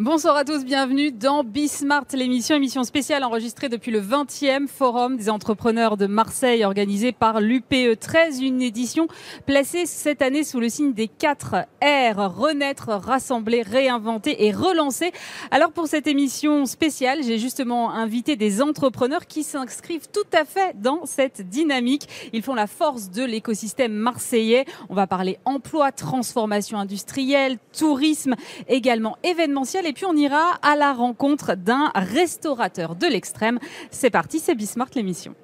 Bonsoir à tous, bienvenue dans Bismart, l'émission, émission spéciale enregistrée depuis le 20e Forum des entrepreneurs de Marseille organisé par l'UPE 13, une édition placée cette année sous le signe des 4 R, renaître, rassembler, réinventer et relancer. Alors pour cette émission spéciale, j'ai justement invité des entrepreneurs qui s'inscrivent tout à fait dans cette dynamique. Ils font la force de l'écosystème marseillais. On va parler emploi, transformation industrielle, tourisme, également événementiel et puis on ira à la rencontre d'un restaurateur de l'extrême. C'est parti, c'est Bismart l'émission.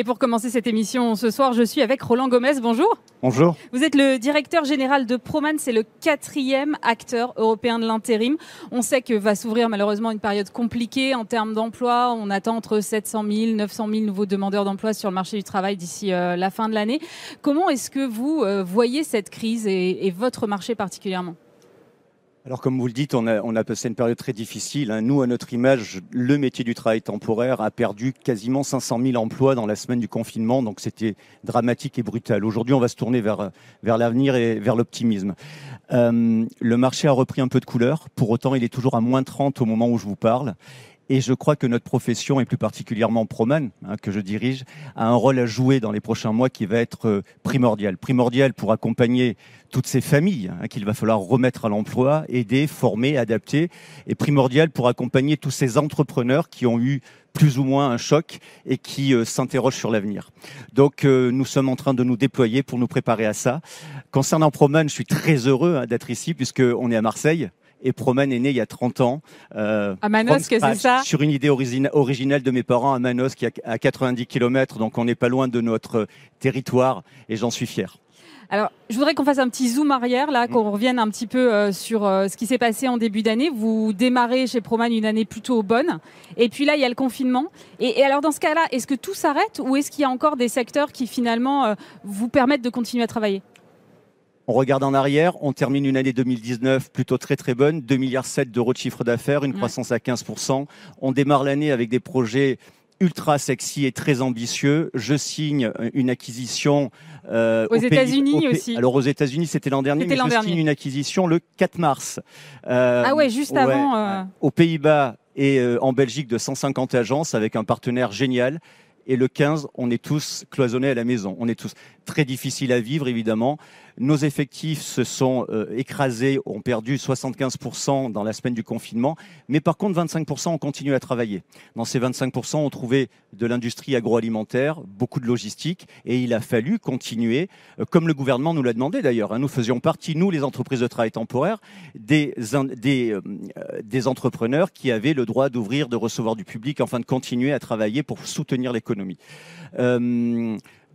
Et pour commencer cette émission ce soir, je suis avec Roland Gomez. Bonjour. Bonjour. Vous êtes le directeur général de Proman, c'est le quatrième acteur européen de l'intérim. On sait que va s'ouvrir malheureusement une période compliquée en termes d'emploi. On attend entre 700 000, 900 000 nouveaux demandeurs d'emploi sur le marché du travail d'ici euh, la fin de l'année. Comment est-ce que vous euh, voyez cette crise et votre marché particulièrement? Alors comme vous le dites, on a, passé une période très difficile. Hein. Nous, à notre image, le métier du travail temporaire a perdu quasiment 500 000 emplois dans la semaine du confinement, donc c'était dramatique et brutal. Aujourd'hui, on va se tourner vers, vers l'avenir et vers l'optimisme. Euh, le marché a repris un peu de couleur, pour autant il est toujours à moins 30 au moment où je vous parle. Et je crois que notre profession, et plus particulièrement Proman, hein, que je dirige, a un rôle à jouer dans les prochains mois qui va être euh, primordial. Primordial pour accompagner toutes ces familles hein, qu'il va falloir remettre à l'emploi, aider, former, adapter, et primordial pour accompagner tous ces entrepreneurs qui ont eu plus ou moins un choc et qui euh, s'interrogent sur l'avenir. Donc euh, nous sommes en train de nous déployer pour nous préparer à ça. Concernant Proman, je suis très heureux hein, d'être ici puisqu'on est à Marseille et Proman est né il y a 30 ans. Euh, à Manos, que c'est ça? Sur une idée originale de mes parents à Manos, qui est à 90 km, donc on n'est pas loin de notre territoire, et j'en suis fier. Alors, je voudrais qu'on fasse un petit zoom arrière, là, qu'on mm. revienne un petit peu euh, sur euh, ce qui s'est passé en début d'année. Vous démarrez chez Proman une année plutôt bonne, et puis là, il y a le confinement. Et, alors, dans ce cas-là, est-ce que tout s'arrête, ou est-ce qu'il y a encore des secteurs qui finalement euh, vous permettent de continuer à travailler? On regarde en arrière, on termine une année 2019 plutôt très très bonne, 2,7 milliards d'euros de chiffre d'affaires, une croissance à 15%. On démarre l'année avec des projets ultra sexy et très ambitieux. Je signe une acquisition euh, aux, États-Unis aussi. Alors aux États-Unis, c'était l'an dernier, mais je signe une acquisition le 4 mars. Euh, ah ouais, juste avant. Euh... Aux Pays-Bas et euh, en Belgique de 150 agences avec un partenaire génial. Et le 15, on est tous cloisonnés à la maison. On est tous très difficiles à vivre, évidemment. Nos effectifs se sont euh, écrasés, ont perdu 75% dans la semaine du confinement, mais par contre 25% ont continué à travailler. Dans ces 25%, on trouvait de l'industrie agroalimentaire, beaucoup de logistique, et il a fallu continuer, euh, comme le gouvernement nous l'a demandé d'ailleurs. Hein. nous faisions partie, nous les entreprises de travail temporaire, euh, des entrepreneurs qui avaient le droit d'ouvrir, de recevoir du public, enfin de continuer à travailler pour soutenir l'économie.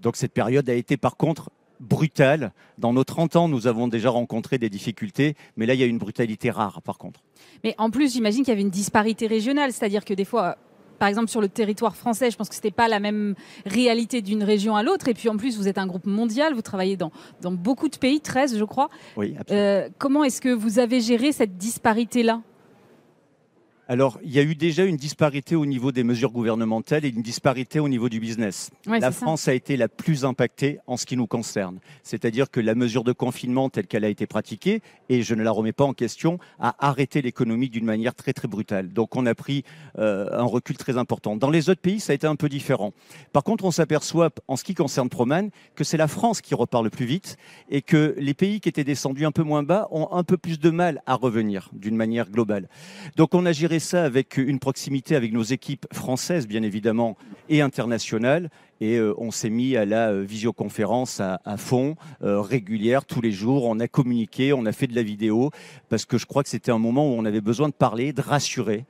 Donc cette période a été par contre brutale. Dans nos 30 ans, nous avons déjà rencontré des difficultés, mais là, il y a une brutalité rare, par contre. Mais en plus, j'imagine qu'il y avait une disparité régionale, c'est-à-dire que des fois, par exemple, sur le territoire français, je pense que ce n'était pas la même réalité d'une région à l'autre. Et puis en plus, vous êtes un groupe mondial, vous travaillez dans, dans beaucoup de pays, 13 je crois. Oui, absolument. Euh, comment est-ce que vous avez géré cette disparité-là? Alors, il y a eu déjà une disparité au niveau des mesures gouvernementales et une disparité au niveau du business. la France a été la plus impactée en ce qui nous concerne. C'est-à-dire que la mesure de confinement telle qu'elle a été pratiquée, et je ne la remets pas en question, a arrêté l'économie d'une manière très très brutale. Donc on a pris euh, un recul très important. Dans les autres pays, ça a été un peu différent. Par contre, on s'aperçoit, en ce qui concerne Proman, que c'est la France qui repart le plus vite et que les pays qui étaient descendus un peu moins bas ont un peu plus de mal à revenir d'une manière globale. Donc on a géré ça avec une proximité avec nos équipes françaises, bien évidemment, et internationales. Et euh, on s'est mis à la euh, visioconférence à, fond, euh, régulière, tous les jours. On a communiqué, on a fait de la vidéo, parce que je crois que c'était un moment où on avait besoin de parler, de rassurer.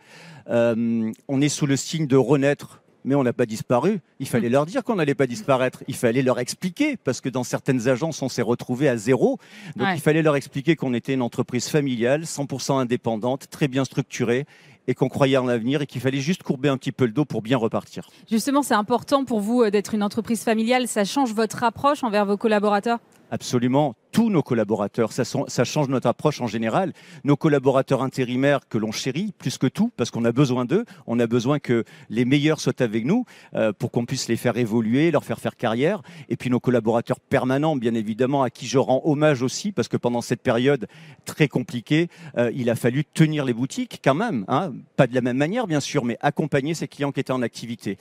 on est sous le signe de renaître mais on n'a pas disparu. Il fallait leur dire qu'on n'allait pas disparaître. Il fallait leur expliquer, parce que dans certaines agences, on s'est retrouvé à zéro. Donc il fallait leur expliquer qu'on était une entreprise familiale, 100% indépendante, très bien structurée, et qu'on croyait en l'avenir et qu'il fallait juste courber un petit peu le dos pour bien repartir. Justement, c'est important pour vous euh, d'être une entreprise familiale. Ça change votre approche envers vos collaborateurs? Absolument tous nos collaborateurs. Ça, change notre approche en général. Nos collaborateurs intérimaires que l'on chérit plus que tout, parce qu'on a besoin d'eux. On a besoin que les meilleurs soient avec nous euh, pour qu'on puisse les faire évoluer, leur faire faire carrière. Et puis nos collaborateurs permanents, bien évidemment, à qui je rends hommage aussi, parce que pendant cette période très compliquée, euh, il a fallu tenir les boutiques quand même. Hein. Pas de la même manière, bien sûr, mais accompagner ces clients qui étaient en activité.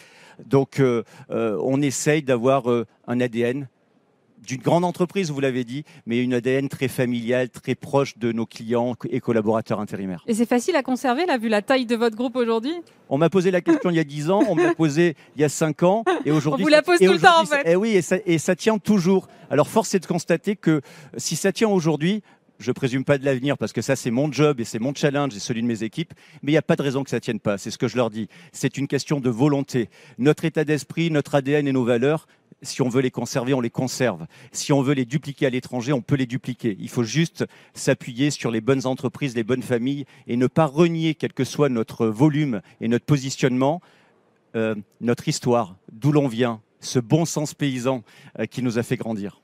Donc, euh, on essaye d'avoir un ADN d'une grande entreprise, vous l'avez dit, mais une ADN très familiale, très proche de nos clients et collaborateurs intérimaires. Et c'est facile à conserver, là, vu la taille de votre groupe aujourd'hui? On m'a posé la question il y a 10 ans, on m'a posé il y a 5 ans, et aujourd'hui... On vous la pose tout le temps, en fait. Et oui, et ça, et ça tient toujours. Alors, force est de constater que si ça tient aujourd'hui, je présume pas de l'avenir parce que ça c'est mon job et c'est mon challenge et celui de mes équipes, mais il n'y a pas de raison que ça tienne pas. C'est ce que je leur dis. C'est une question de volonté. Notre état d'esprit, notre ADN et nos valeurs, si on veut les conserver, on les conserve. Si on veut les dupliquer à l'étranger, on peut les dupliquer. Il faut juste s'appuyer sur les bonnes entreprises, les bonnes familles et ne pas renier, quel que soit notre volume et notre positionnement, euh, notre histoire, d'où l'on vient, ce bon sens paysan euh, qui nous a fait grandir.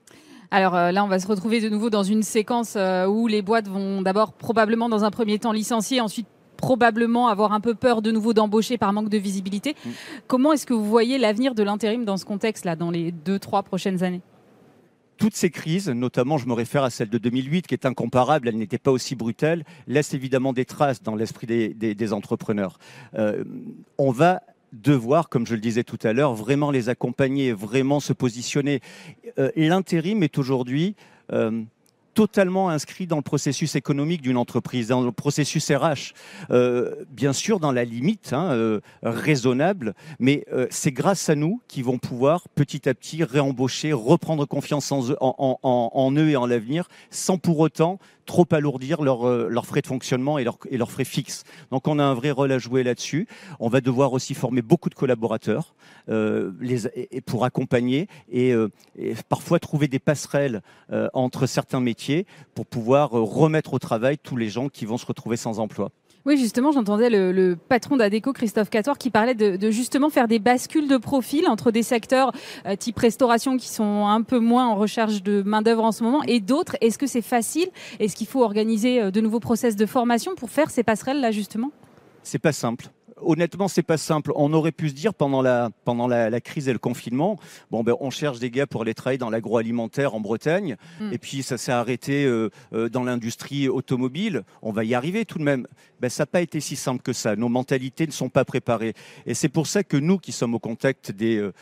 Alors euh, là, on va se retrouver de nouveau dans une séquence où les boîtes vont d'abord probablement dans un premier temps licencier, ensuite probablement avoir un peu peur de nouveau d'embaucher par manque de visibilité. Mm. Comment est-ce que vous voyez l'avenir de l'intérim dans ce contexte-là, dans les deux, trois prochaines années? Toutes ces crises, notamment je me réfère à celle de 2008 qui est incomparable, elle n'était pas aussi brutale, laissent évidemment des traces dans l'esprit des, entrepreneurs. Euh, on va devoir, comme je le disais tout à l'heure, vraiment les accompagner, vraiment se positionner. Euh, l'intérim est aujourd'hui... Euh, totalement inscrit dans le processus économique d'une entreprise, dans le processus RH. Euh, bien sûr, dans la limite hein, euh, raisonnable, mais euh, c'est grâce à nous qu'ils vont pouvoir petit à petit réembaucher, reprendre confiance en, en eux et en l'avenir, sans pour autant trop alourdir leurs leur frais de fonctionnement et leurs frais fixes. Donc on a un vrai rôle à jouer là-dessus. On va devoir aussi former beaucoup de collaborateurs euh, pour accompagner et, euh, et, parfois trouver des passerelles euh, entre certains métiers pour pouvoir remettre au travail tous les gens qui vont se retrouver sans emploi. Oui, justement, j'entendais le, patron d'Adeco, Christophe Cator, qui parlait de, justement faire des bascules de profil entre des secteurs euh, type restauration qui sont un peu moins en recherche de main-d'œuvre en ce moment et d'autres. Est-ce que c'est facile? Est-ce qu'il faut organiser euh, de nouveaux process de formation pour faire ces passerelles-là, justement? C'est pas simple honnêtement, c'est pas simple. On aurait pu se dire pendant la, pendant la, crise et le confinement, bon, ben, on cherche des gars pour aller travailler dans l'agroalimentaire en Bretagne, hmm. et puis ça s'est arrêté euh, euh, dans l'industrie automobile. On va y arriver tout de même. Ben, ça n'a pas été si simple que ça. Nos mentalités ne sont pas préparées. Et c'est pour ça que nous, qui sommes au contact des, euh,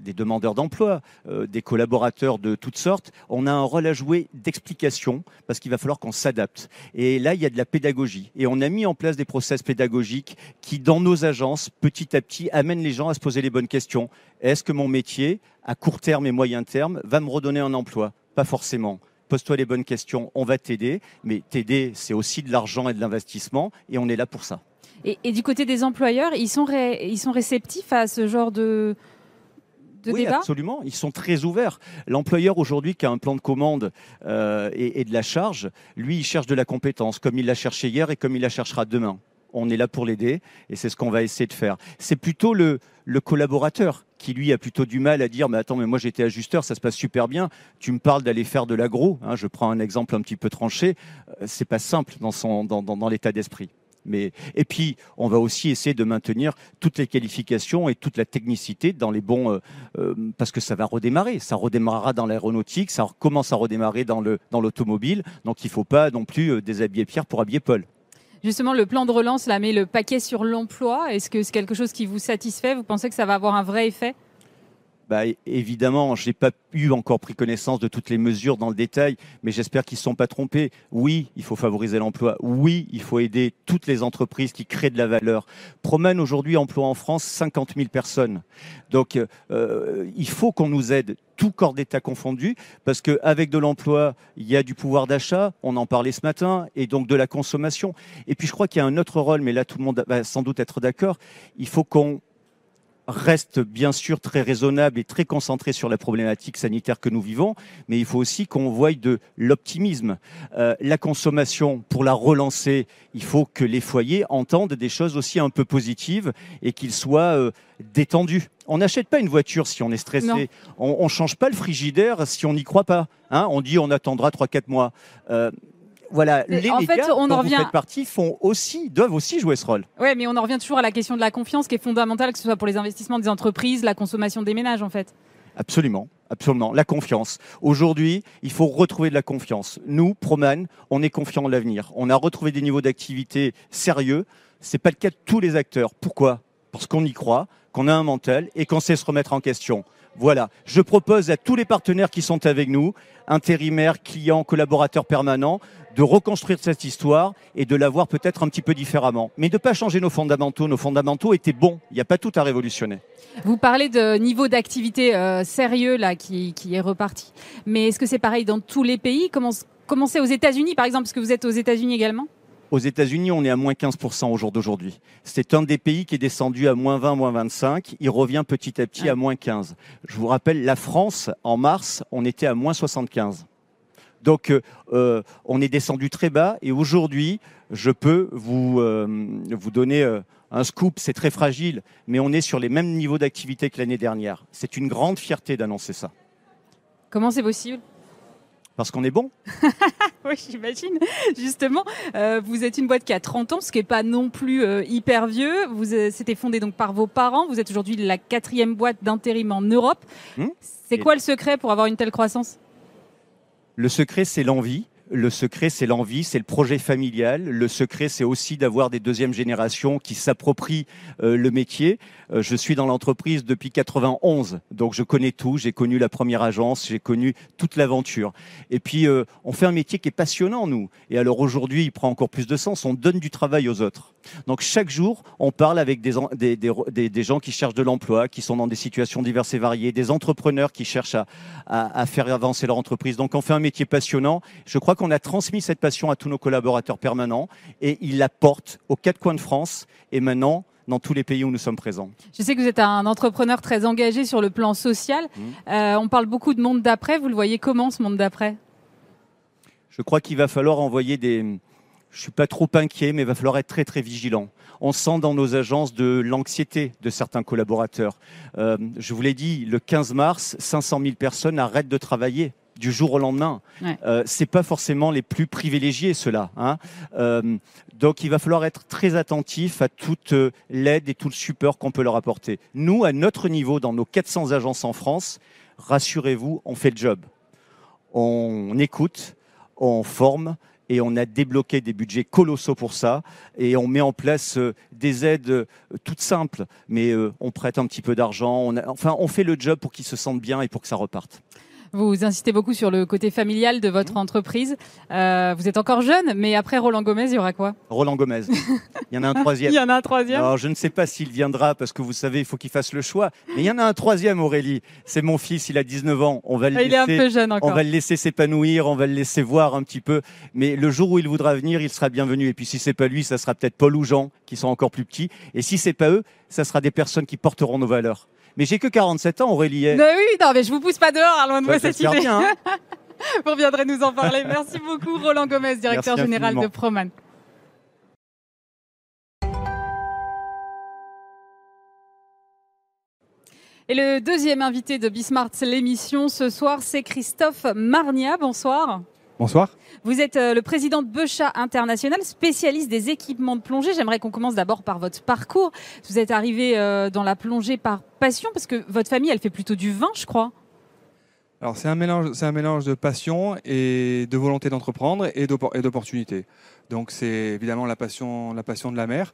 des demandeurs d'emploi, des collaborateurs de toutes sortes, on a un rôle à jouer d'explication, parce qu'il va falloir qu'on s'adapte. Et là, il y a de la pédagogie. Et on a mis en place des process pédagogiques qui, dans nos agences, petit à petit, amènent les gens à se poser les bonnes questions. Est-ce que mon métier, à court terme et moyen terme, va me redonner un emploi? Pas forcément. Pose-toi les bonnes questions, on va t'aider. Mais t'aider, c'est aussi de l'argent et de l'investissement, et on est là pour ça. Et, du côté des employeurs, ils sont, ils sont réceptifs à ce genre de, de oui, absolument. Ils sont très ouverts. L'employeur aujourd'hui qui a un plan de commande euh, et, et, de la charge, lui, il cherche de la compétence, comme il l'a cherché hier et comme il la cherchera demain on est là pour l'aider et c'est ce qu'on va essayer de faire. C'est plutôt le, collaborateur qui lui a plutôt du mal à dire mais attends mais moi j'étais ajusteur ça se passe super bien. Tu me parles d'aller faire de l'agro hein, je prends un exemple un petit peu tranché. Euh, c'est pas simple dans l'état d'esprit. Mais et puis on va aussi essayer de maintenir toutes les qualifications et toute la technicité dans les bons euh, euh, parce que ça va redémarrer. Ça redémarrera dans l'aéronautique ça commence à redémarrer dans dans l'automobile. Donc il faut pas non plus déshabiller Pierre pour habiller Paul Justement, le plan de relance là met le paquet sur l'emploi. Est-ce que c'est quelque chose qui vous satisfait? Vous pensez que ça va avoir un vrai effet? Bah, évidemment, je n'ai pas eu encore pris connaissance de toutes les mesures dans le détail, mais j'espère qu'ils ne sont pas trompés. Oui, il faut favoriser l'emploi. Oui, il faut aider toutes les entreprises qui créent de la valeur. Promène aujourd'hui emploie en France 50 000 personnes. Donc, euh, il faut qu'on nous aide, tout corps d'État confondu, parce qu'avec de l'emploi, il y a du pouvoir d'achat, on en parlait ce matin, et donc de la consommation. Et puis, je crois qu'il y a un autre rôle, mais là, tout le monde va sans doute être d'accord. Il faut qu'on reste bien sûr très raisonnable et très concentré sur la problématique sanitaire que nous vivons, mais il faut aussi qu'on voie de l'optimisme. Euh, la consommation, pour la relancer, il faut que les foyers entendent des choses aussi un peu positives et qu'ils soient euh, détendus. On n'achète pas une voiture si on est stressé. On ne change pas le frigidaire si on n'y croit pas. Hein. on dit on attendra 3-4 mois. Euh, voilà, les en médias on dont revient... vous font aussi, doivent aussi jouer ce rôle. Oui, mais on en revient toujours à la question de la confiance qui est fondamentale, que ce soit pour les investissements des entreprises, la consommation des ménages, en fait. Absolument. Absolument, la confiance. Aujourd'hui, il faut retrouver de la confiance. Nous, Proman, on est confiants en l'avenir. On a retrouvé des niveaux d'activité sérieux. Ce n'est pas le cas de tous les acteurs. Pourquoi? Parce qu'on y croit, qu'on a un mental et qu'on sait se remettre en question. Voilà, je propose à tous les partenaires qui sont avec nous, intérimaires, clients, collaborateurs permanents, de reconstruire cette histoire et de la voir peut-être un petit peu différemment. Mais de ne pas changer nos fondamentaux. Nos fondamentaux étaient bons. Il n'y a pas tout à révolutionner. Vous parlez de niveau d'activité euh, sérieux là qui, est reparti. Mais est-ce que c'est pareil dans tous les pays? Comment, comment c'est aux États-Unis par exemple? Parce que vous êtes aux États-Unis également? Aux États-Unis, on est à moins 15% au jour d'aujourd'hui. C'est un des pays qui est descendu à moins 20, moins 25. Il revient petit à petit à moins 15. Je vous rappelle, la France, en mars, on était à moins 75. Donc, euh, euh, on est descendu très bas. Et aujourd'hui, je peux vous, euh, vous donner un scoop. C'est très fragile, mais on est sur les mêmes niveaux d'activité que l'année dernière. C'est une grande fierté d'annoncer ça. Comment c'est possible? Parce qu'on est bon. oui, j'imagine. Justement, euh, vous êtes une boîte qui a 30 ans, ce qui n'est pas non plus euh, hyper vieux. Vous euh, c'était fondé donc par vos parents. Vous êtes aujourd'hui la quatrième boîte d'intérim en Europe. Hmm. C'est quoi le secret pour avoir une telle croissance? Le secret, c'est l'envie. Le secret, c'est l'envie, c'est le projet familial. Le secret, c'est aussi d'avoir des deuxièmes générations qui s'approprient euh, le métier. Euh, je suis dans l'entreprise depuis 91, donc je connais tout. J'ai connu la première agence, j'ai connu toute l'aventure. Et puis, euh, on fait un métier qui est passionnant, nous. Et alors aujourd'hui, il prend encore plus de sens. On donne du travail aux autres. Donc chaque jour, on parle avec des, gens qui cherchent de l'emploi, qui sont dans des situations diverses et variées, des entrepreneurs qui cherchent à, à, à faire avancer leur entreprise. Donc on fait un métier passionnant. Je crois qu'on a transmis cette passion à tous nos collaborateurs permanents et ils la portent aux quatre coins de France et maintenant dans tous les pays où nous sommes présents. Je sais que vous êtes un entrepreneur très engagé sur le plan social. Mmh. Euh, on parle beaucoup de monde d'après. Vous le voyez comment ce monde d'après? Je crois qu'il va falloir envoyer des... Je suis pas trop inquiet, mais il va falloir être très très vigilant. On sent dans nos agences de l'anxiété de certains collaborateurs. Euh, je vous l'ai dit, le 15 mars, 500 000 personnes arrêtent de travailler du jour au lendemain. Euh, c'est pas forcément les plus privilégiés ceux-là. Hein. Euh, donc il va falloir être très attentif à toute euh, l'aide et tout le support qu'on peut leur apporter. Nous, à notre niveau, dans nos 400 agences en France, rassurez-vous, on fait le job. On écoute, on forme et on a débloqué des budgets colossaux pour ça et on met en place des aides toutes simples, mais on prête un petit peu d'argent. enfin, on fait le job pour qu'ils se sentent bien et pour que ça reparte. Vous insistez beaucoup sur le côté familial de votre mmh. entreprise. Euh, vous êtes encore jeune, mais après Roland Gomez, il y aura quoi? Roland Gomez. Il y en a un troisième. il y en a un troisième? Alors, je ne sais pas s'il viendra parce que vous savez, il faut qu'il fasse le choix. Mais il y en a un troisième, Aurélie. C'est mon fils, il a 19 ans. On va le il est un peu jeune encore. On va le laisser s'épanouir, on va le laisser voir un petit peu. Mais le jour où il voudra venir, il sera bienvenu. Et puis si c'est pas lui, ça sera peut-être Paul ou Jean qui sont encore plus petits. Et si c'est pas eux, ça sera des personnes qui porteront nos valeurs. Mais j'ai que 47 ans, Aurélie. Mais oui, non, mais je vous pousse pas dehors, loin de moi cette idée. Bien, hein. vous reviendrez nous en parler. Merci beaucoup, Roland Gomez, directeur général de Proman. Et le deuxième invité de Bismart, l'émission ce soir, c'est Christophe Marnia. Bonsoir. Bonsoir. Vous êtes euh, le président de Becha International, spécialiste des équipements de plongée. J'aimerais qu'on commence d'abord par votre parcours. Vous êtes arrivé euh, dans la plongée par passion, parce que votre famille, elle fait plutôt du vin, je crois. Alors c'est un mélange, c'est un mélange de passion et de volonté d'entreprendre et d'opportunité. Donc c'est évidemment la passion, la passion de la mer,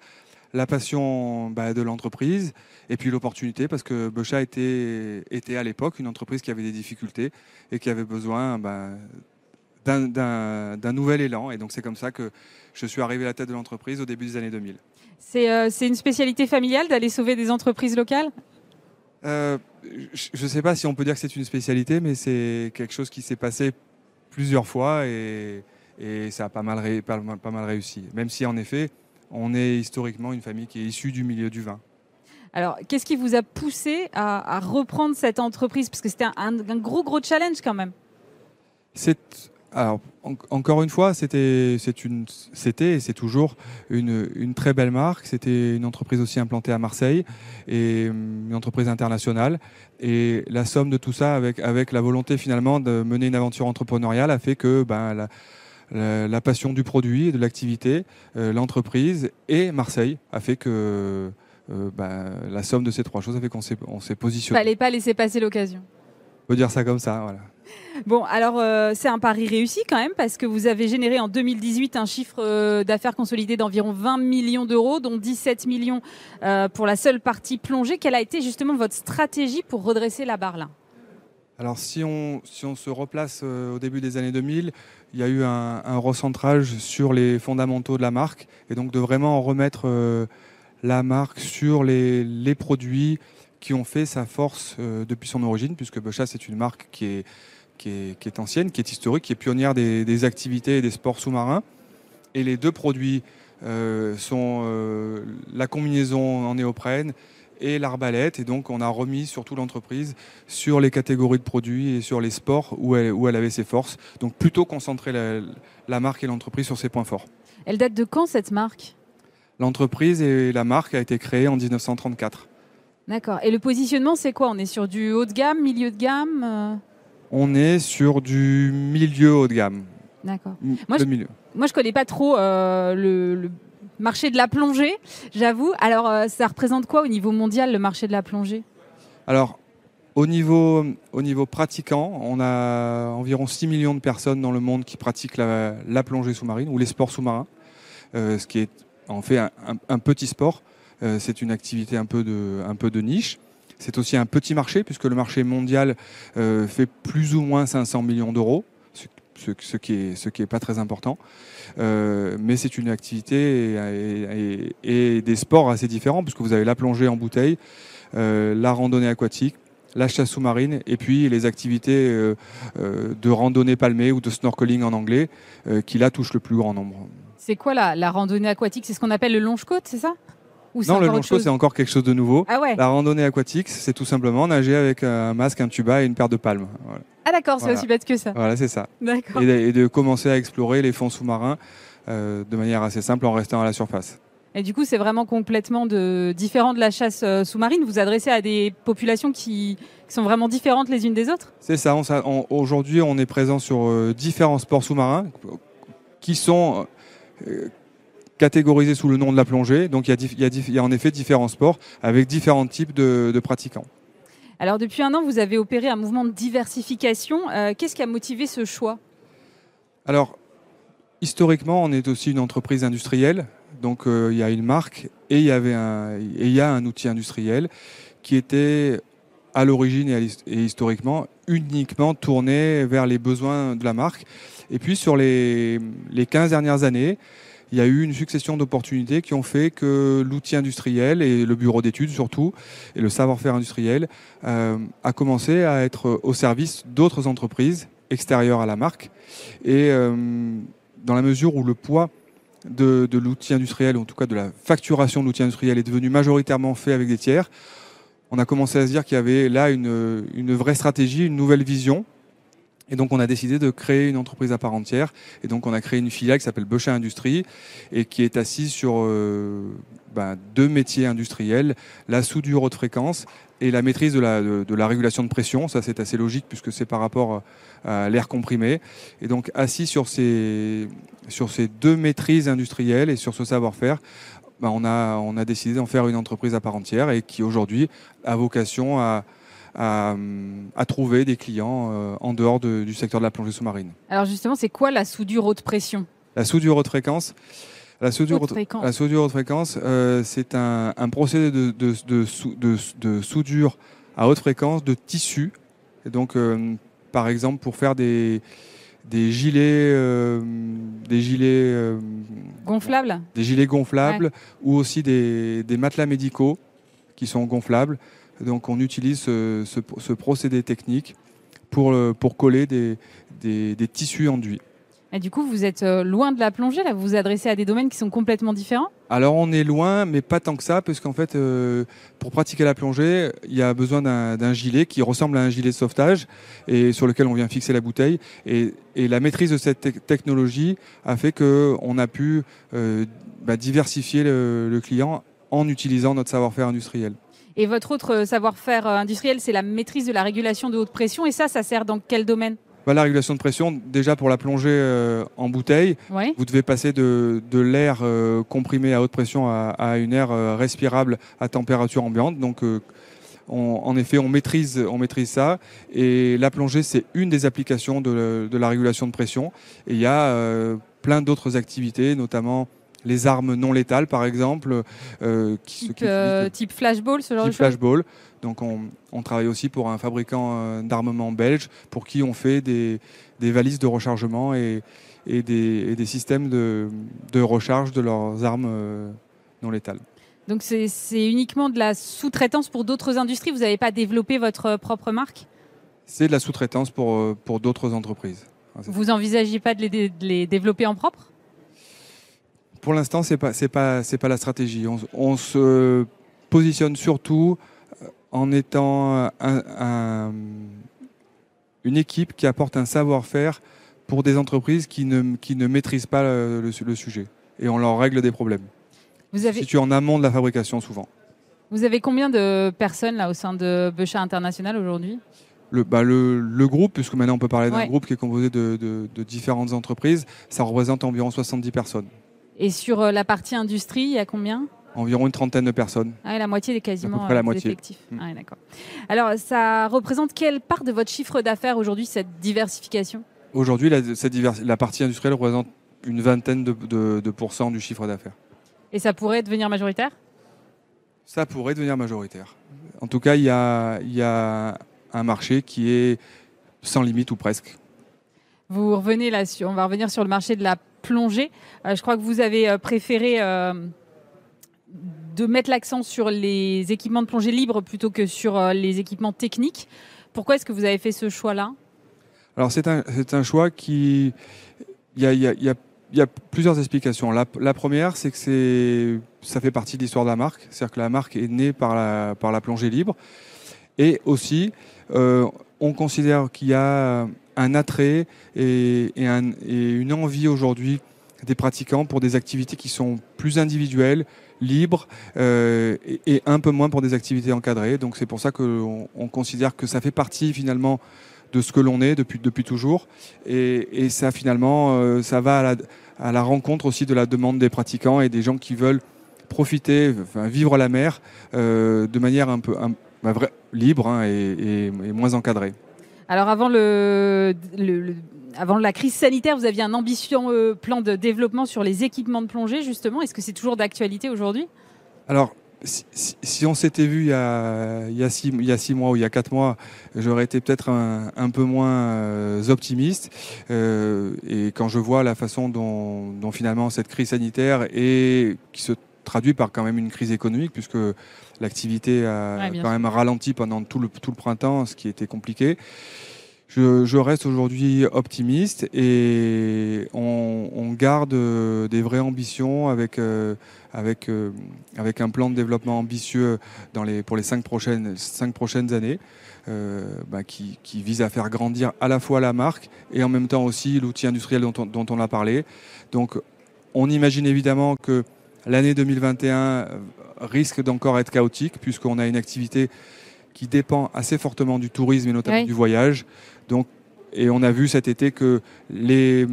la passion bah, de l'entreprise et puis l'opportunité parce que Becha était, était à l'époque une entreprise qui avait des difficultés et qui avait besoin bah, d'un nouvel élan. Et donc c'est comme ça que je suis arrivé à la tête de l'entreprise au début des années 2000. Euh, c'est une spécialité familiale d'aller sauver des entreprises locales? Euh, Je ne sais pas si on peut dire que c'est une spécialité, mais c'est quelque chose qui s'est passé plusieurs fois et, et ça a pas mal, pas, pas mal réussi. Même si en effet, on est historiquement une famille qui est issue du milieu du vin. Alors, qu'est-ce qui vous a poussé à, reprendre cette entreprise? Parce que c'était un, gros, gros challenge quand même. C'est alors, encore une fois, c'était, et c'est toujours une, très belle marque. C'était une entreprise aussi implantée à Marseille et hum, une entreprise internationale. Et la somme de tout ça, avec, avec la volonté finalement de mener une aventure entrepreneuriale, a fait que ben, la, passion du produit de l'activité, euh, l'entreprise et Marseille a fait que euh, ben, la somme de ces trois choses a fait qu'on s'est, on s'est positionné. Fallait pas laisser passer l'occasion. On peut dire ça comme ça, voilà. Bon, alors euh, c'est un pari réussi quand même parce que vous avez généré en 2018 un chiffre euh, d'affaires consolidé d'environ 20 millions d'euros, dont 17 millions euh, pour la seule partie plongée. Quelle a été justement votre stratégie pour redresser la barre là? Alors si on, si on se replace au début des années 2000, il y a eu un, recentrage sur les fondamentaux de la marque et donc de vraiment remettre la marque sur les, les, produits qui ont fait sa force depuis son origine, puisque Bocha c'est une marque qui est qui est, ancienne, qui est historique, qui est pionnière des, activités et des sports sous-marins. Et les deux produits euh, sont euh, la combinaison en néoprène et l'arbalète. Et donc, on a remis surtout l'entreprise sur les catégories de produits et sur les sports où elle, où elle avait ses forces. Donc, plutôt concentrer la, marque et l'entreprise sur ses points forts. Elle date de quand cette marque? L'entreprise et la marque a été créée en 1934. D'accord. Et le positionnement, c'est quoi? On est sur du haut de gamme, milieu de gamme euh? On est sur du milieu haut de gamme. D'accord. Moi, je, moi, je connais pas trop euh, le, marché de la plongée, j'avoue. Alors, euh, ça représente quoi au niveau mondial, le marché de la plongée? Alors, au niveau, au niveau pratiquant, on a environ 6 millions de personnes dans le monde qui pratiquent la, plongée sous-marine ou les sports sous-marins, euh, ce qui est en fait un, petit sport. C'est une activité un peu de, niche. C'est aussi un petit marché puisque le marché mondial euh, fait plus ou moins 500 millions d'euros, ce, qui est pas très important. Euh, mais c'est une activité et, des sports assez différents puisque vous avez la plongée en bouteille, euh, la randonnée aquatique, la chasse sous-marine et puis les activités de randonnée palmée ou de snorkeling en anglais qui là touchent le plus grand nombre. C'est quoi la, la randonnée aquatique? C'est ce qu'on appelle le longe-côte, c'est ça? Non, le long-chaud, c'est encore quelque chose de nouveau. Ah La randonnée aquatique, c'est tout simplement nager avec un masque, un tuba et une paire de palmes. Ah d'accord, c'est aussi bête que ça. Voilà, c'est ça. Et, de commencer à explorer les fonds sous-marins euh, de manière assez simple en restant à la surface. Et du coup, c'est vraiment complètement de, différent de la chasse euh, sous-marine. Vous adressez à des populations qui, sont vraiment différentes les unes des autres? C'est ça. Aujourd'hui, on est présent sur euh, différents sports sous-marins qui sont catégorisés sous le nom de la plongée. Donc il y a, en effet différents sports avec différents types de, pratiquants. Alors depuis un an, vous avez opéré un mouvement de diversification. Euh, qu'est-ce qui a motivé ce choix? Alors, historiquement, on est aussi une entreprise industrielle. Donc euh, il y a une marque et il y, avait un, et il y a un outil industriel qui était à l'origine et, historiquement uniquement tourné vers les besoins de la marque. Et puis sur les, les 15 dernières années, il y a eu une succession d'opportunités qui ont fait que l'outil industriel et le bureau d'études surtout, et le savoir-faire industriel, euh, a commencé à être au service d'autres entreprises extérieures à la marque. Et euh, dans la mesure où le poids de, l'outil industriel, en tout cas de la facturation de l'outil industriel, est devenu majoritairement fait avec des tiers, on a commencé à se dire qu'il y avait là une vraie stratégie, une nouvelle vision et donc on a décidé de créer une entreprise à part entière. Et donc on a créé une filiale qui s'appelle Bochet Industrie et qui est assise sur ben, deux métiers industriels, la soudure haute fréquence et la maîtrise de la, de, la régulation de pression. Ça c'est assez logique puisque c'est par rapport à l'air comprimé. Et donc assis sur ces, sur ces deux maîtrises industrielles et sur ce savoir-faire, ben, on, a, on a décidé d'en faire une entreprise à part entière et qui aujourd'hui a vocation à à, trouver des clients euh, en dehors du secteur de la plongée sous-marine. Alors justement, c'est quoi la soudure haute pression? La soudure haute fréquence la soudure haute, la soudure haute fréquence, euh, c'est un, procédé de, de, soudure à haute fréquence de tissu. Et donc, euh, par exemple, pour faire des, des gilets, des gilets gonflables, des gilets gonflables, ou aussi des, des matelas médicaux qui sont gonflables. Donc on utilise ce, procédé technique pour, euh, pour coller des, des, tissus enduits. Et du coup, vous êtes euh, loin de la plongée, là, vous vous adressez à des domaines qui sont complètement différents? Alors on est loin, mais pas tant que ça, parce qu'en fait, euh, pour pratiquer la plongée, il y a besoin d'un gilet qui ressemble à un gilet de sauvetage et sur lequel on vient fixer la bouteille. Et, la maîtrise de cette technologie a fait qu'on a pu euh, bah, diversifier le client en utilisant notre savoir-faire industriel. Et votre autre savoir-faire industriel, c'est la maîtrise de la régulation de haute pression. Et ça, ça sert dans quel domaine? Bah, la régulation de pression, déjà pour la plongée euh, en bouteille, vous devez passer de, l'air euh, comprimé à haute pression à, une air euh, respirable à température ambiante. Donc, en effet, on maîtrise, on maîtrise ça. Et la plongée, c'est une des applications de, la régulation de pression. Et il y a plein d'autres activités, notamment les armes non létales, par exemple. qui, type, type flashball, ce genre de choses flashball. Donc on, travaille aussi pour un fabricant euh, d'armement belge pour qui on fait des, valises de rechargement et, des, systèmes de, recharge de leurs armes euh, non létales. Donc c'est uniquement de la sous-traitance pour d'autres industries? Vous n'avez pas développé votre propre marque? C'est de la sous-traitance pour, euh, pour d'autres entreprises. Vous envisagez pas de les, développer en propre? Pour l'instant, ce n'est pas, pas, pas la stratégie. on se positionne surtout en étant une équipe qui apporte un savoir-faire pour des entreprises qui ne, qui ne maîtrisent pas le, sujet. Et on leur règle des problèmes. Vous avez... es en amont de la fabrication souvent. Vous avez combien de personnes là au sein de Becha International aujourd'hui? Le, bah, le, groupe, puisque maintenant on peut parler d'un groupe qui est composé de, de, différentes entreprises, ça représente environ 70 personnes. Et sur euh, la partie industrie, il y a combien? Environ une trentaine de personnes. Ah, la moitié est quasiment à la moitié. effectifs. Mm. Ah, d'accord. Alors, ça représente quelle part de votre chiffre d'affaires aujourd'hui, cette diversification? Aujourd'hui, la, la, partie industrielle représente une vingtaine de, de, pourcents du chiffre d'affaires. Et ça pourrait devenir majoritaire? Ça pourrait devenir majoritaire. En tout cas, il y a, y a un marché qui est sans limite ou presque. Vous revenez là, on va revenir sur le marché de la plongée. Euh, je crois que vous avez euh, préféré... Euh, de mettre l'accent sur les équipements de plongée libre plutôt que sur les équipements techniques. Pourquoi est-ce que vous avez fait ce choix-là? Alors c'est un, choix qui... Il y a, plusieurs explications. La, première, c'est que ça fait partie de l'histoire de la marque. C'est-à-dire que la marque est née par la, par la plongée libre. Et aussi, on considère qu'il y a un attrait et, et, un, et une envie aujourd'hui des pratiquants pour des activités qui sont plus individuelles, libre euh, et, un peu moins pour des activités encadrées. Donc c'est pour ça qu'on on considère que ça fait partie finalement de ce que l'on est depuis, toujours. Et, ça finalement, euh, ça va à la, rencontre aussi de la demande des pratiquants et des gens qui veulent profiter, vivre la mer euh, de manière un peu libre hein, et, moins encadrée. Alors avant le, avant la crise sanitaire, vous aviez un ambitieux euh, plan de développement sur les équipements de plongée, justement. Est-ce que c'est toujours d'actualité aujourd'hui? Alors, si, on s'était vu il y, a, six, mois ou il y a quatre mois, j'aurais été peut-être un, peu moins euh, optimiste. Euh, et quand je vois la façon dont, finalement cette crise sanitaire et qui se traduit par quand même une crise économique, puisque l'activité a quand même ralenti pendant tout le, tout le printemps, ce qui était compliqué. Je, reste aujourd'hui optimiste et on, garde euh, des vraies ambitions avec, euh, avec, euh, avec un plan de développement ambitieux dans les, pour les cinq prochaines, cinq prochaines années bah, qui, qui, vise à faire grandir à la fois la marque et en même temps aussi l'outil industriel dont on, dont on a parlé. Donc on imagine évidemment que l'année 2021 risque d'encore être chaotique puisqu'on a une activité qui dépend assez fortement du tourisme et notamment du voyage. Donc, et on a vu cet été que les,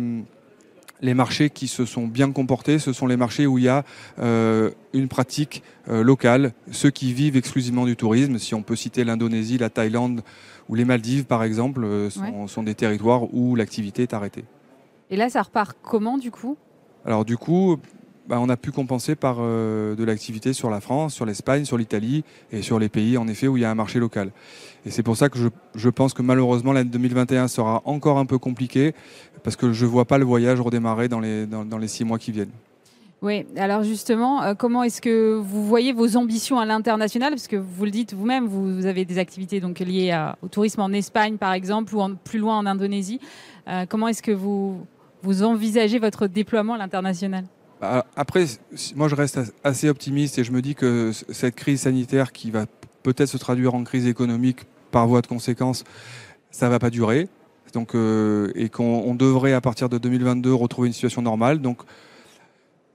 les marchés qui se sont bien comportés, ce sont les marchés où il y a euh, une pratique euh, locale, ceux qui vivent exclusivement du tourisme. Si on peut citer l'Indonésie, la Thaïlande ou les Maldives, par exemple, euh, sont, sont, des territoires où l'activité est arrêtée. Et là, ça repart comment du coup? Alors du coup, bah, on a pu compenser par euh, de l'activité sur la France, sur l'Espagne, sur l'Italie et sur les pays en effet où il y a un marché local. Et c'est pour ça que je, pense que malheureusement l'année 2021 sera encore un peu compliquée parce que je ne vois pas le voyage redémarrer dans les, six mois qui viennent. Oui, alors justement, euh, comment est-ce que vous voyez vos ambitions à l'international? Parce que vous le dites vous-même, vous, avez des activités liées au tourisme en Espagne par exemple ou plus loin en Indonésie. Euh, comment est-ce que vous envisagez votre déploiement à l'international? Après, moi je reste assez optimiste et je me dis que cette crise sanitaire qui va peut-être se traduire en crise économique par voie de conséquence, ça va pas durer. Donc, euh, et qu'on devrait à partir de 2022 retrouver une situation normale. Donc,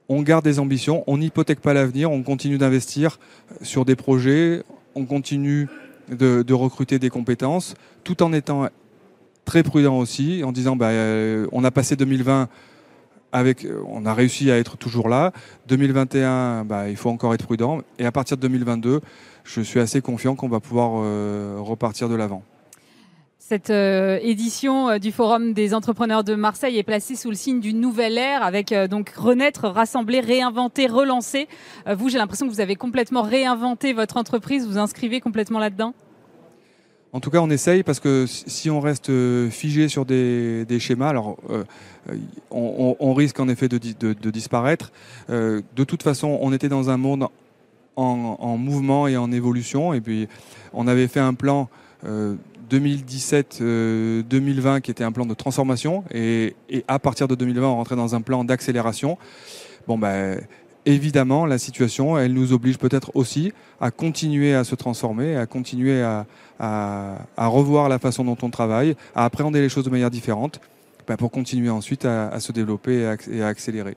on garde des ambitions, on n'hypothèque pas l'avenir, on continue d'investir sur des projets, on continue de, recruter des compétences, tout en étant très prudent aussi, en disant bah, euh, on a passé 2020 euh, on a réussi à être toujours là. 2021, bah, il faut encore être prudent. Et à partir de 2022, je suis assez confiant qu'on va pouvoir euh, repartir de l'avant. Cette euh, édition du Forum des entrepreneurs de Marseille est placée sous le signe d'une nouvelle ère avec donc renaître, rassembler, réinventer, relancer. vous, j'ai l'impression que vous avez complètement réinventé votre entreprise. Vous inscrivez complètement là-dedans? En tout cas, on essaye parce que si on reste figé sur des, schémas, alors on, risque en effet de, disparaître. de toute façon, on était dans un monde en, mouvement et en évolution. Et puis, on avait fait un plan 2017-2020 euh, qui était un plan de transformation. Et, à partir de 2020, on rentrait dans un plan d'accélération. Bon, ben. Évidemment, la situation, elle nous oblige peut-être aussi à continuer à se transformer, à continuer à, revoir la façon dont on travaille, à appréhender les choses de manière différente, ben, pour continuer ensuite à, se développer et à accélérer.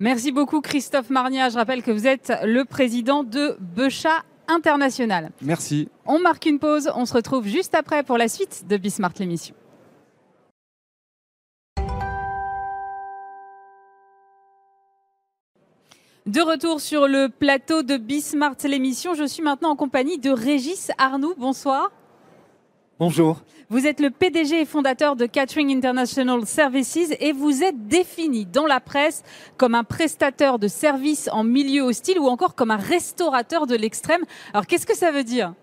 Merci beaucoup Christophe Marnia. Je rappelle que vous êtes le président de Becha International. Merci. On marque une pause. On se retrouve juste après pour la suite de Bismart l'émission. De retour sur le plateau de Bismart l'émission, je suis maintenant en compagnie de Régis Arnoux. Bonsoir. Bonjour. Vous êtes le PDG et fondateur de Catering International Services et vous êtes défini dans la presse comme un prestateur de services en milieu hostile ou encore comme un restaurateur de l'extrême. Alors qu'est-ce que ça veut dire?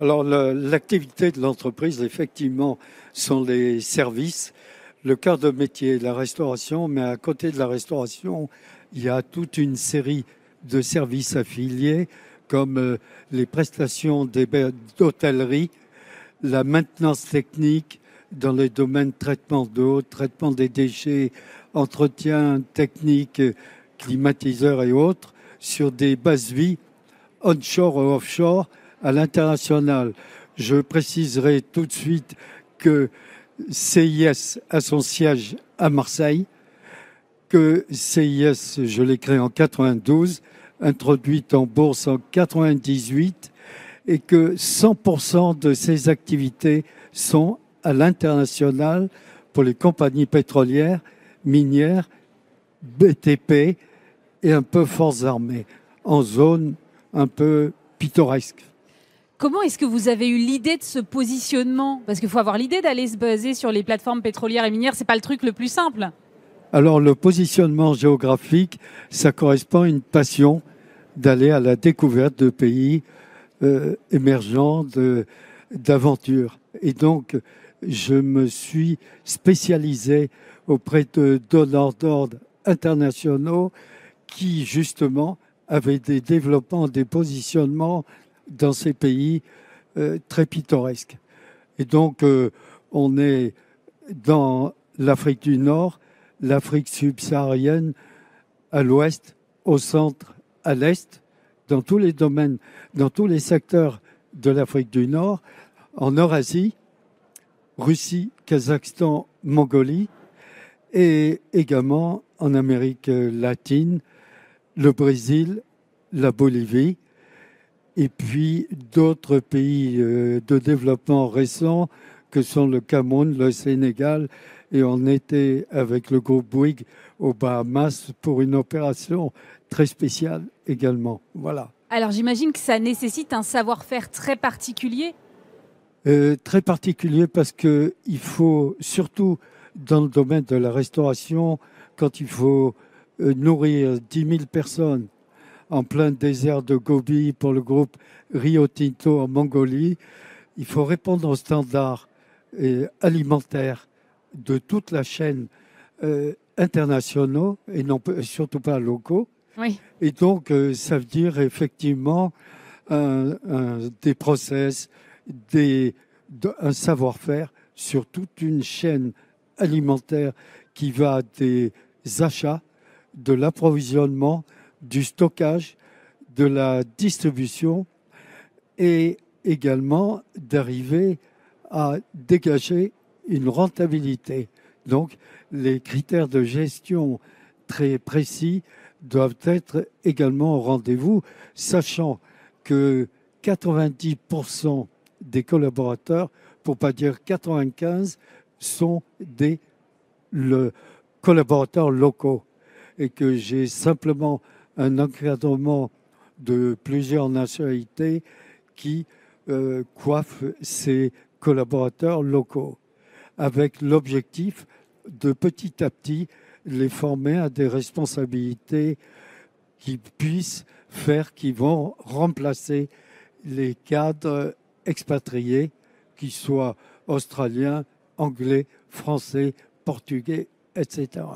Alors l'activité de l'entreprise, effectivement, sont les services, le cœur de métier, la restauration, mais à côté de la restauration, il y a toute une série de services affiliés comme euh, les prestations d'hôtellerie, la maintenance technique dans les domaines traitement d'eau, traitement des déchets, entretien technique, climatiseur et autres, sur des bases vie onshore ou offshore à l'international. Je préciserai tout de suite que CIS a son siège à Marseille, que CIS, je l'ai créé en 92, introduite en bourse en 98 et que 100% de ces activités sont à l'international pour les compagnies pétrolières, minières, BTP et un peu forces armées, en zone un peu pittoresque. Comment est-ce que vous avez eu l'idée de ce positionnement? Parce qu'il faut avoir l'idée d'aller se baser sur les plateformes pétrolières et minières, c'est pas le truc le plus simple. Alors le positionnement géographique, ça correspond à une passion d'aller à la découverte de pays euh, émergent d'aventure. Et donc, je me suis spécialisé auprès de donneurs d'ordre internationaux qui, justement, avaient des développements, des positionnements dans ces pays euh, très pittoresques. Et donc, euh, on est dans l'Afrique du Nord, l'Afrique subsaharienne, à l'ouest, au centre, à l'est, dans tous les domaines, dans tous les secteurs de l'Afrique du Nord, en Eurasie, Russie, Kazakhstan, Mongolie, et également en Amérique latine, le Brésil, la Bolivie, et puis d'autres pays euh, de développement récents que sont le Cameroun, le Sénégal, et on était avec le groupe Bouygues aux Bahamas pour une opération très spéciale également. Voilà. Alors j'imagine que ça nécessite un savoir-faire très particulier. Euh, très particulier parce que il faut surtout dans le domaine de la restauration, quand il faut euh, nourrir 10 000 personnes en plein désert de Gobi pour le groupe Rio Tinto en Mongolie, il faut répondre aux standards euh, alimentaires de toute la chaîne internationaux et non surtout pas locaux. Et donc, euh, ça veut dire effectivement des process, des, un savoir-faire sur toute une chaîne alimentaire qui va des achats, de l'approvisionnement, du stockage, de la distribution et également d'arriver à dégager une rentabilité. Donc les critères de gestion très précis doivent être également au rendez-vous, sachant que 90% des collaborateurs, pour pas dire 95, sont des collaborateurs locaux et que j'ai simplement un encadrement de plusieurs nationalités qui euh, coiffent ces collaborateurs locaux, avec l'objectif de petit à petit les former à des responsabilités qui puissent faire, qui vont remplacer les cadres expatriés, qu'ils soient australiens, anglais, français, portugais, etc.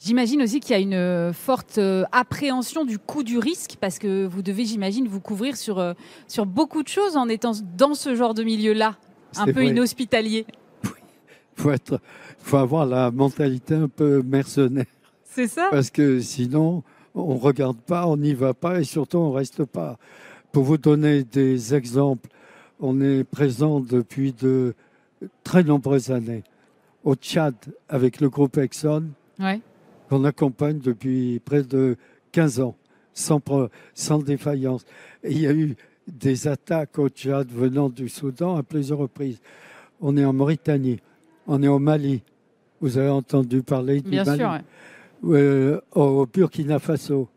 J'imagine aussi qu'il y a une euh, forte euh, appréhension du coût du risque parce que vous devez, j'imagine, vous couvrir sur, euh, sur beaucoup de choses en étant dans ce genre de milieu-là, un peu inhospitalier. Il faut, être, faut avoir la mentalité un peu mercenaire. C'est ça. Parce que sinon, on ne regarde pas, on n'y va pas et surtout on ne reste pas. Pour vous donner des exemples, on est présent depuis de très nombreuses années au Tchad avec le groupe Exxon. Ouais qu'on accompagne depuis près de 15 ans, sans, sans défaillance. Et il y a eu des attaques au Tchad venant du Soudan à plusieurs reprises. On est en Mauritanie, on est au Mali. Vous avez entendu parler du Bien Mali. Sûr, euh, au Burkina Faso,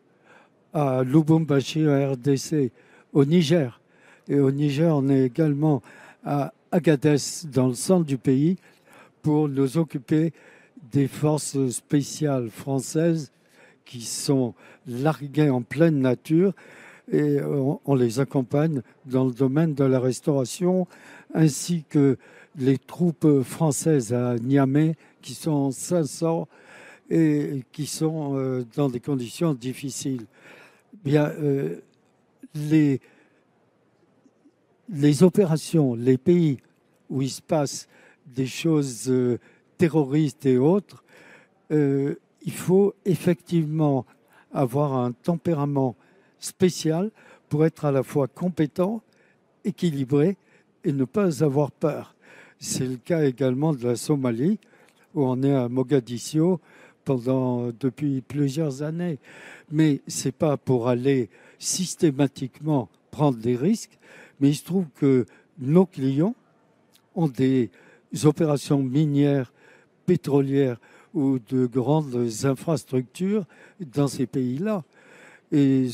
à Lubumbashi, au RDC, au Niger. Et au Niger, on est également à Agadez, dans le centre du pays, pour nous occuper des forces spéciales françaises qui sont larguées en pleine nature et on, les accompagne dans le domaine de la restauration ainsi que les troupes françaises à Niamey qui sont 500 et qui sont euh, dans des conditions difficiles. Bien, euh, les, les opérations, les pays où il se passe des choses euh, terroristes et autres, il faut effectivement avoir un tempérament spécial pour être à la fois compétent, équilibré et ne pas avoir peur. C'est le cas également de la Somalie, où on est à Mogadiscio depuis plusieurs années. Mais c'est pas pour aller systématiquement prendre des risques, mais il se trouve que nos clients ont des opérations minières pétrolières ou de grandes infrastructures dans ces pays-là. Et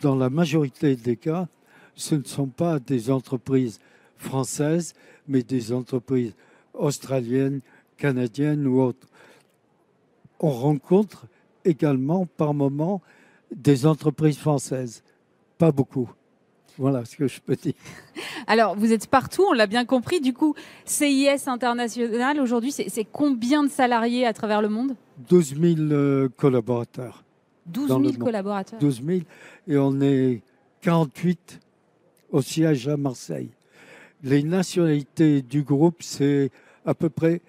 dans la majorité des cas, ce ne sont pas des entreprises françaises, mais des entreprises australiennes, canadiennes ou autres. On rencontre également par moment des entreprises françaises, pas beaucoup. Voilà ce que je peux dire. Alors, vous êtes partout, on l'a bien compris. Du coup, CIS International, aujourd'hui, c'est combien de salariés à travers le monde? 12 000 euh, collaborateurs. 12 000 collaborateurs 12 000. Et on est 48 au siège à Marseille. Les nationalités du groupe, c'est à peu près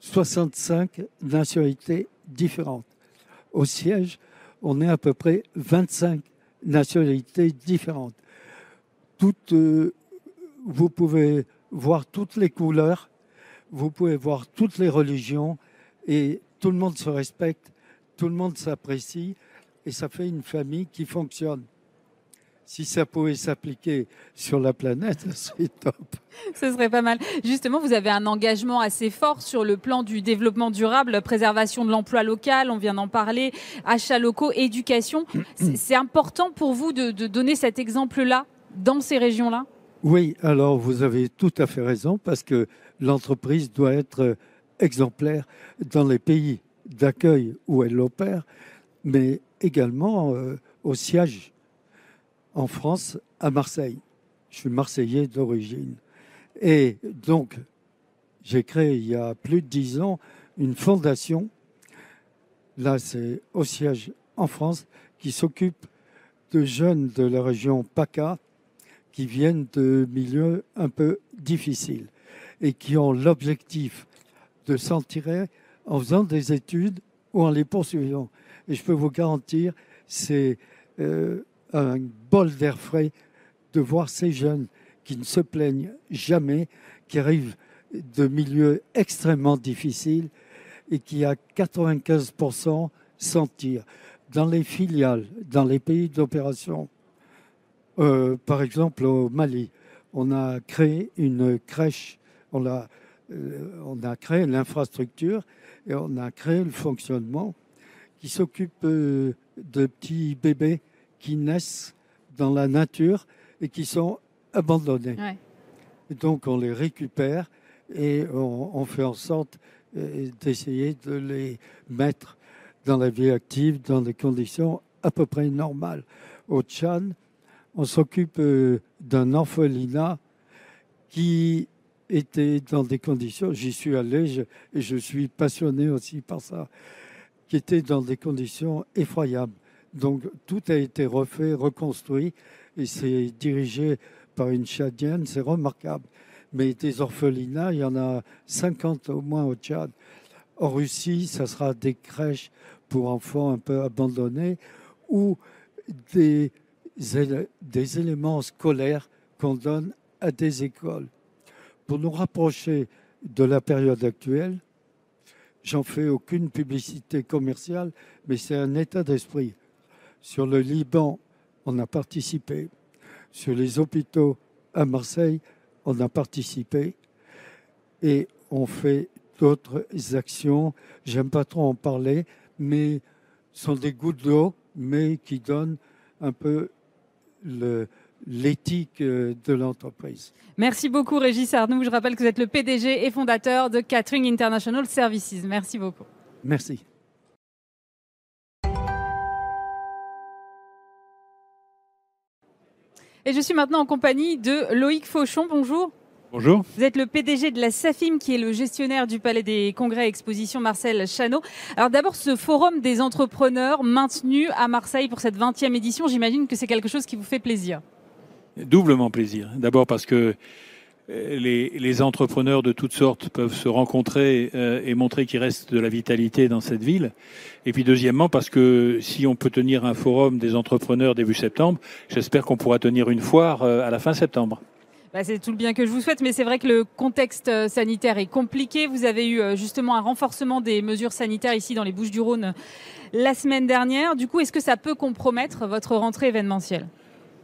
65 nationalités différentes. Au siège, on est à peu près 25 nationalités différentes euh, vous pouvez voir toutes les couleurs, vous pouvez voir toutes les religions et tout le monde se respecte, tout le monde s'apprécie et ça fait une famille qui fonctionne. Si ça pouvait s'appliquer sur la planète, c'est top. Ce serait pas mal. Justement, vous avez un engagement assez fort sur le plan du développement durable, préservation de l'emploi local, on vient d'en parler, achats locaux, éducation. C'est important pour vous de donner cet exemple-là dans ces régions-là? Oui, alors vous avez tout à fait raison parce que l'entreprise doit être exemplaire dans les pays d'accueil où elle opère, mais également euh, au siège en France, à Marseille. Je suis marseillais d'origine. Et donc, j'ai créé il y a plus de dix ans une fondation, là c'est au siège en France, qui s'occupe de jeunes de la région PACA qui viennent de milieux un peu difficiles et qui ont l'objectif de s'en tirer en faisant des études ou en les poursuivant. Et je peux vous garantir, c'est euh, un bol d'air frais de voir ces jeunes qui ne se plaignent jamais, qui arrivent de milieux extrêmement difficiles et qui, à 95%, sentir dans les filiales, dans les pays d'opération, euh, par exemple au Mali, on a créé une crèche, on a, euh, on a créé l'infrastructure et on a créé le fonctionnement qui s'occupe euh, de petits bébés qui naissent dans la nature et qui sont abandonnés. donc on les récupère et on, fait en sorte euh, d'essayer de les mettre dans la vie active dans des conditions à peu près normales. Au Tchad, on s'occupe euh, d'un orphelinat qui était dans des conditions, j'y suis allé et je suis passionné aussi par ça, qui était dans des conditions effroyables. Donc tout a été refait, reconstruit et c'est dirigé par une Tchadienne, c'est remarquable. Mais des orphelinats, il y en a 50 au moins au Tchad. En Russie, ça sera des crèches pour enfants un peu abandonnés ou des, des éléments scolaires qu'on donne à des écoles. Pour nous rapprocher de la période actuelle, j'en fais aucune publicité commerciale, mais c'est un état d'esprit. Sur le Liban, on a participé. Sur les hôpitaux à Marseille, on a participé. Et on fait d'autres actions. J'aime pas trop en parler, mais ce sont des gouttes d'eau, mais qui donnent un peu l'éthique euh, de l'entreprise. Merci beaucoup Régis Arnoux. Je rappelle que vous êtes le PDG et fondateur de Catering International Services. Merci beaucoup. Merci. Et je suis maintenant en compagnie de Loïc Fauchon. Bonjour. Bonjour. Vous êtes le PDG de la SAFIM, qui est le gestionnaire du Palais des Congrès et Expositions Marcel Chano. Alors d'abord, ce forum des entrepreneurs maintenu à Marseille pour cette 20e édition, j'imagine que c'est quelque chose qui vous fait plaisir. Doublement plaisir. D'abord parce que euh, les, entrepreneurs de toutes sortes peuvent se rencontrer euh, et montrer qu'il reste de la vitalité dans cette ville. Et puis deuxièmement, parce que si on peut tenir un forum des entrepreneurs début septembre, j'espère qu'on pourra tenir une foire euh, à la fin septembre. Bah, c'est tout le bien que je vous souhaite, mais c'est vrai que le contexte sanitaire est compliqué. Vous avez eu justement un renforcement des mesures sanitaires ici dans les Bouches du Rhône la semaine dernière. Du coup, est-ce que ça peut compromettre votre rentrée événementielle?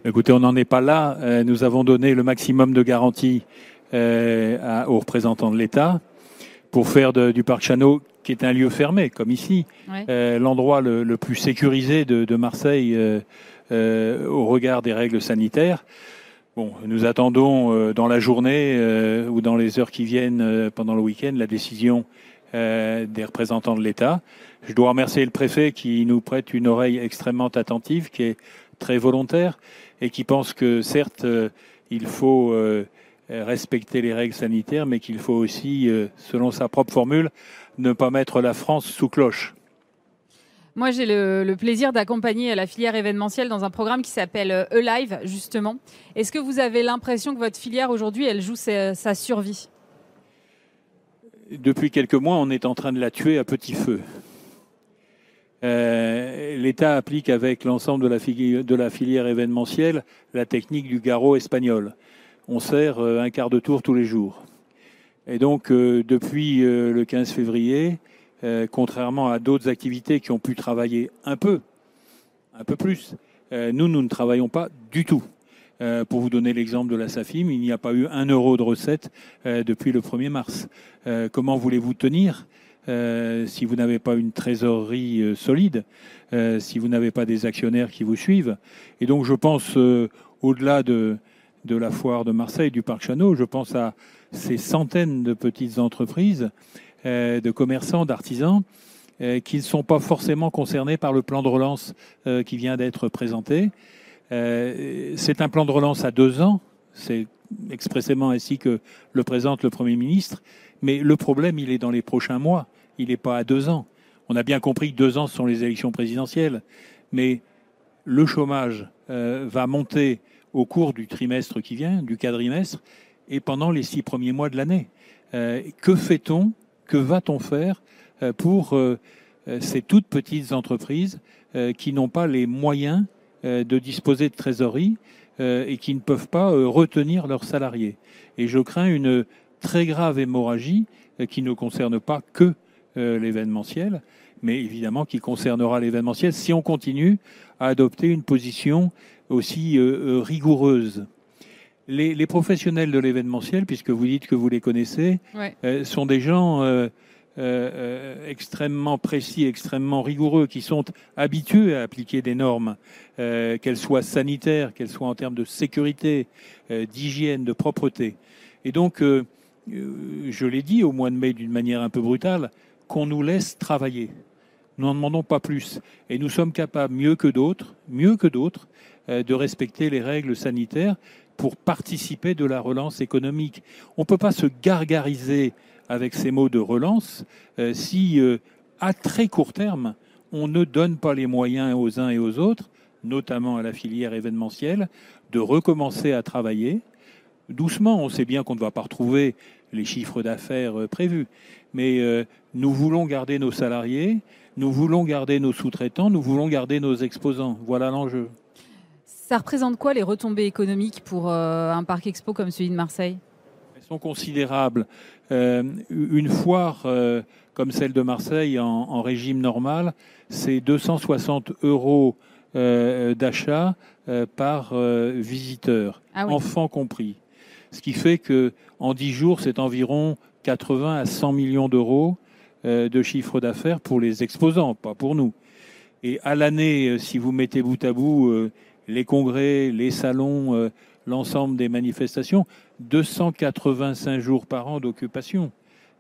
Écoutez, on n'en est pas là. Euh, nous avons donné le maximum de garanties euh, aux représentants de l'État pour faire du parc Chano, qui est un lieu fermé, comme ici, euh, l'endroit le, plus sécurisé de, Marseille au regard des règles sanitaires. Bon, nous attendons dans la journée ou dans les heures qui viennent pendant le week-end la décision des représentants de l'État. Je dois remercier le préfet qui nous prête une oreille extrêmement attentive, qui est très volontaire et qui pense que certes, euh, il faut euh, respecter les règles sanitaires, mais qu'il faut aussi, euh, selon sa propre formule, ne pas mettre la France sous cloche. Moi, j'ai le, plaisir d'accompagner la filière événementielle dans un programme qui s'appelle E-Live, justement. Est-ce que vous avez l'impression que votre filière, aujourd'hui, elle joue sa, sa survie? Depuis quelques mois, on est en train de la tuer à petit feu. Euh, L'État applique avec l'ensemble de la, de la filière événementielle la technique du garrot espagnol. On sert euh, un quart de tour tous les jours. Et donc, euh, depuis le 15 février, contrairement à d'autres activités qui ont pu travailler un peu, un peu plus, nous, nous ne travaillons pas du tout. pour vous donner l'exemple de la SAFIM, il n'y a pas eu un euro de recette depuis le 1er mars. comment voulez-vous tenir? Euh, si vous n'avez pas une trésorerie euh, solide, euh, si vous n'avez pas des actionnaires qui vous suivent. Et donc je pense, au-delà de, de la foire de Marseille, du Parc Chano, je pense à ces centaines de petites entreprises, de commerçants, d'artisans, qui ne sont pas forcément concernés par le plan de relance qui vient d'être présenté. C'est un plan de relance à deux ans, c'est expressément ainsi que le présente le Premier ministre, mais le problème, il est dans les prochains mois, il n'est pas à deux ans. On a bien compris que deux ans, sont les élections présidentielles, mais le chômage euh, va monter au cours du trimestre qui vient, du quadrimestre, et pendant les six premiers mois de l'année. Euh, que fait-on Que va-t-on faire pour ces toutes petites entreprises qui n'ont pas les moyens de disposer de trésorerie et qui ne peuvent pas retenir leurs salariés? Et je crains une très grave hémorragie qui ne concerne pas que l'événementiel, mais évidemment qui concernera l'événementiel si on continue à adopter une position aussi euh, euh, rigoureuse. Les, professionnels de l'événementiel, puisque vous dites que vous les connaissez, euh, sont des gens extrêmement précis, extrêmement rigoureux, qui sont habitués à appliquer des normes, qu'elles soient sanitaires, qu'elles soient en termes de sécurité, d'hygiène, de propreté. Et donc, je l'ai dit au mois de mai d'une manière un peu brutale, qu'on nous laisse travailler. Nous n'en demandons pas plus. Et nous sommes capables, mieux que d'autres, mieux que d'autres, euh, de respecter les règles sanitaires pour participer de la relance économique. On ne peut pas se gargariser avec ces mots de relance euh, si, euh, à très court terme, on ne donne pas les moyens aux uns et aux autres, notamment à la filière événementielle, de recommencer à travailler. Doucement, on sait bien qu'on ne va pas retrouver les chiffres d'affaires prévus, mais nous voulons garder nos salariés, nous voulons garder nos sous-traitants, nous voulons garder nos exposants. Voilà l'enjeu. Ça représente quoi les retombées économiques pour euh, un parc expo comme celui de Marseille? Elles sont considérables. Euh, une foire euh, comme celle de Marseille en, régime normal, c'est 260 euros d'achat par visiteur, ah enfant compris. Ce qui fait que en 10 jours, c'est environ 80 à 100 millions d'euros euh, de chiffre d'affaires pour les exposants, pas pour nous. Et à l'année, euh, si vous mettez bout à bout euh, les congrès, les salons, l'ensemble des manifestations, 285 jours par an d'occupation.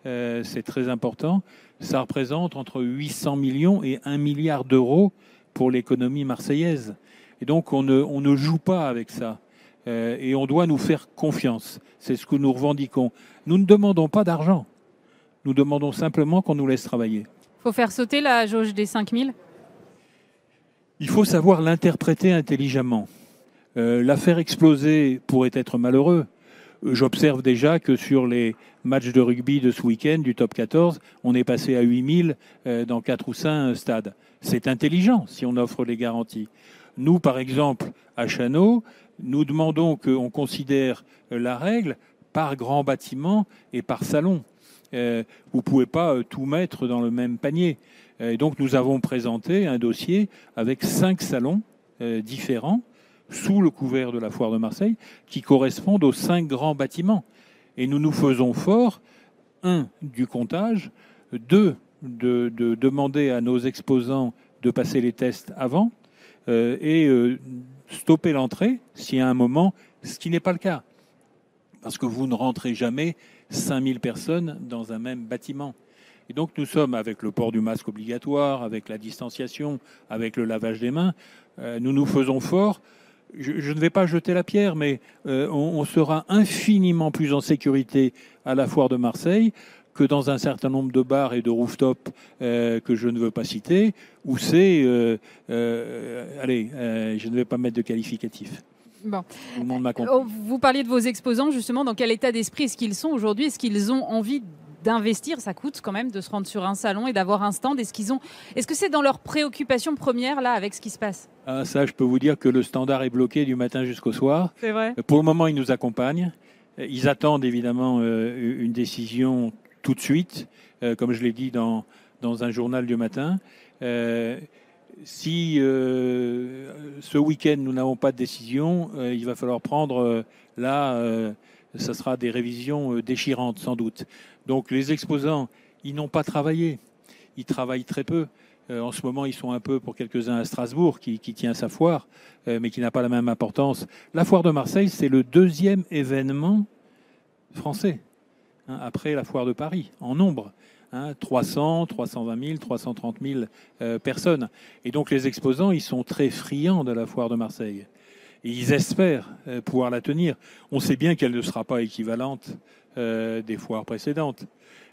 c'est très important. Ça représente entre 800 millions et 1 milliard d'euros pour l'économie marseillaise. Et donc on ne, on ne joue pas avec ça. Et on doit nous faire confiance. C'est ce que nous revendiquons. Nous ne demandons pas d'argent. Nous demandons simplement qu'on nous laisse travailler. Il faut faire sauter la jauge des 5000 Il faut savoir l'interpréter intelligemment. Euh, la faire exploser pourrait être malheureux. J'observe déjà que sur les matchs de rugby de ce week-end, du top 14, on est passé à 8000 euh, dans 4 ou 5 stades. C'est intelligent si on offre les garanties. Nous, par exemple, à Chano, nous demandons qu'on considère la règle par grand bâtiment et par salon. Euh, vous ne pouvez pas euh, tout mettre dans le même panier. Euh, et donc nous avons présenté un dossier avec cinq salons différents sous le couvert de la foire de Marseille qui correspondent aux cinq grands bâtiments. Et nous nous faisons fort, un, du comptage, deux, de, demander à nos exposants de passer les tests avant et stopper l'entrée s'il y a un moment, ce qui n'est pas le cas. Parce que vous ne rentrez jamais 5000 personnes dans un même bâtiment. Et donc nous sommes avec le port du masque obligatoire, avec la distanciation, avec le lavage des mains, euh, nous nous faisons fort. Je, ne vais pas jeter la pierre, mais euh, on, sera infiniment plus en sécurité à la foire de Marseille que dans un certain nombre de bars et de rooftops euh, que je ne veux pas citer, où c'est... allez, je ne vais pas mettre de qualificatif. Bon. Oh, vous parliez de vos exposants, justement, dans quel état d'esprit est-ce qu'ils sont aujourd'hui? Est-ce qu'ils ont envie d'investir? Ça coûte quand même de se rendre sur un salon et d'avoir un stand. Est-ce qu'ils ont Est-ce que c'est dans leur préoccupation première là avec ce qui se passe? Ah, Ça, je peux vous dire que le standard est bloqué du matin jusqu'au soir. C'est vrai. Pour le moment, ils nous accompagnent. Ils attendent évidemment euh, une décision tout de suite, euh, comme je l'ai dit dans, dans un journal du matin. Euh, si euh, ce week-end nous n'avons pas de décision, il va falloir prendre là, ce sera des révisions déchirantes sans doute. Donc les exposants, ils n'ont pas travaillé, ils travaillent très peu. en ce moment, ils sont un peu pour quelques-uns à Strasbourg, qui, tient sa foire, mais qui n'a pas la même importance. La foire de Marseille, c'est le deuxième événement français, hein, après la foire de Paris, en nombre. 300, 320 000, 330 000 personnes. Et donc les exposants, ils sont très friands de la foire de Marseille. Ils espèrent euh, pouvoir la tenir. On sait bien qu'elle ne sera pas équivalente euh, des foires précédentes.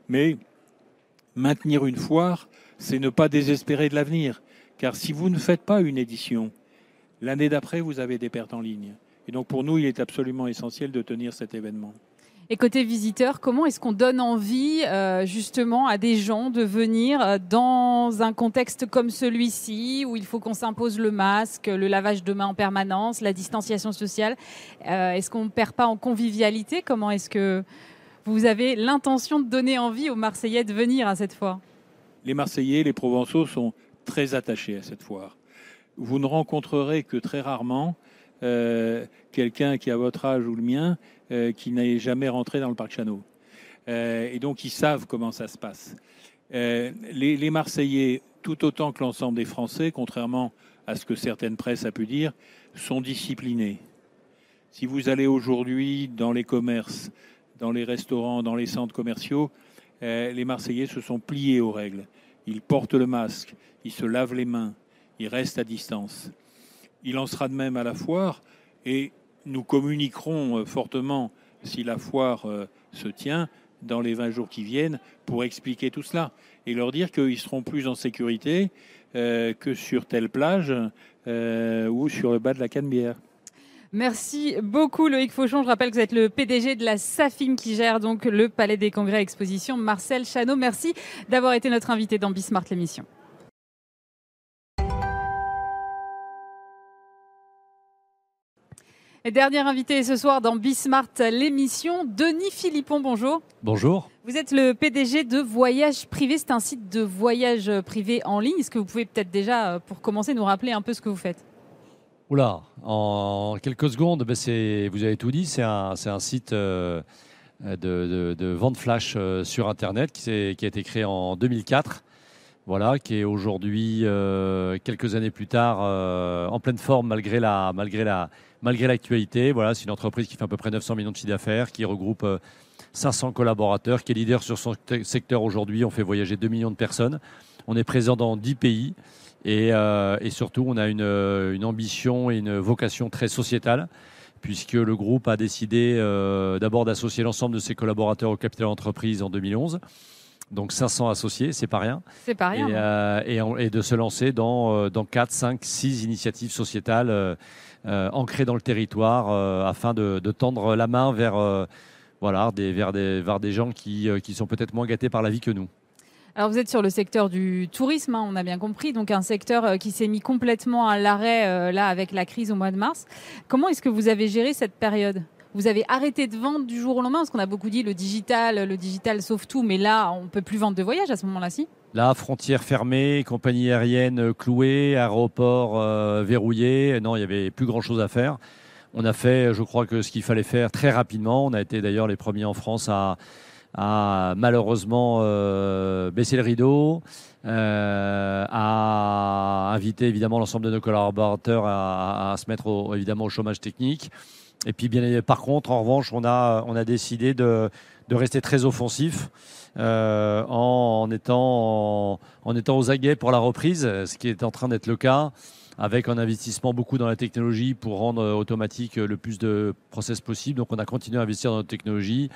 Mais maintenir une foire, c'est ne pas désespérer de l'avenir. Car si vous ne faites pas une édition, l'année d'après, vous avez des pertes en ligne. Et donc pour nous, il est absolument essentiel de tenir cet événement. Et côté visiteur, comment est-ce qu'on donne envie euh, justement à des gens de venir euh, dans un contexte comme celui-ci où il faut qu'on s'impose le masque, le lavage de mains en permanence, la distanciation sociale? Euh, Est-ce qu'on ne perd pas en convivialité? Comment est-ce que vous avez l'intention de donner envie aux Marseillais de venir à cette foire? Les Marseillais, les Provençaux sont très attachés à cette foire. Vous ne rencontrerez que très rarement quelqu'un qui a votre âge ou le mien euh, qui n'est jamais rentré dans le parc Chano. Euh, et donc, ils savent comment ça se passe. Euh, les, Marseillais, tout autant que l'ensemble des Français, contrairement à ce que certaines presses a pu dire, sont disciplinés. Si vous allez aujourd'hui dans les commerces, dans les restaurants, dans les centres commerciaux, les Marseillais se sont pliés aux règles. Ils portent le masque, ils se lavent les mains, ils restent à distance. Il en sera de même à la foire et nous communiquerons euh, fortement, si la foire euh, se tient, dans les 20 jours qui viennent, pour expliquer tout cela et leur dire qu'ils seront plus en sécurité euh, que sur telle plage ou sur le bas de la Canebière. Merci beaucoup Loïc Fauchon. Je rappelle que vous êtes le PDG de la SAFIM qui gère donc le Palais des Congrès Exposition. Marcel Chano, merci d'avoir été notre invité dans Bismart l'émission. Et dernier invité ce soir dans Bismart, l'émission, Denis Philippon, bonjour. Bonjour. Vous êtes le PDG de Voyage Privé, c'est un site de voyage privé en ligne. Est-ce que vous pouvez peut-être déjà, euh, pour commencer, nous rappeler un peu ce que vous faites? Oula, en quelques secondes, ben vous avez tout dit, c'est un, un, site euh, de, de, vente flash euh, sur Internet qui, qui, a été créé en 2004 voilà, qui est aujourd'hui, quelques années plus tard, en pleine forme malgré la, malgré la, malgré l'actualité. Voilà, c'est une entreprise qui fait à peu près 900 millions de chiffre d'affaires, qui regroupe 500 euh, collaborateurs, qui est leader sur son secteur aujourd'hui. On fait voyager 2 millions de personnes. On est présent dans 10 pays. Euh, et, surtout, on a une, euh, une, ambition et une vocation très sociétale, puisque le groupe a décidé d'abord d'associer l'ensemble de ses collaborateurs au capital d'entreprise en 2011 donc 500 associés, c'est pas rien. C'est pas rien. Et, de se lancer dans, dans 4, 5, 6 initiatives sociétales euh, ancré dans le territoire euh, afin de, tendre la main vers, euh, voilà, des, vers, des, vers des gens qui, qui sont peut-être moins gâtés par la vie que nous. Alors vous êtes sur le secteur du tourisme, hein, on a bien compris, donc un secteur qui s'est mis complètement à l'arrêt là avec la crise au mois de mars. Comment est-ce que vous avez géré cette période? Vous avez arrêté de vendre du jour au lendemain Parce qu'on a beaucoup dit le digital, le digital sauve tout, mais là, on ne peut plus vendre de voyage à ce moment-là, si? Là, frontières fermées, compagnie aérienne clouée, aéroport euh, verrouillé. Non, il n'y avait plus grand-chose à faire. On a fait, je crois, que ce qu'il fallait faire très rapidement. On a été d'ailleurs les premiers en France à, malheureusement euh, baisser le rideau, euh, à inviter évidemment l'ensemble de nos collaborateurs à, se mettre évidemment au chômage technique. Et puis, bien, par contre, en revanche, on a, on a décidé de, de rester très offensif euh, en, étant, en, étant aux aguets pour la reprise, ce qui est en train d'être le cas avec un investissement beaucoup dans la technologie pour rendre automatique le plus de process possible. Donc on a continué à investir dans notre technologie,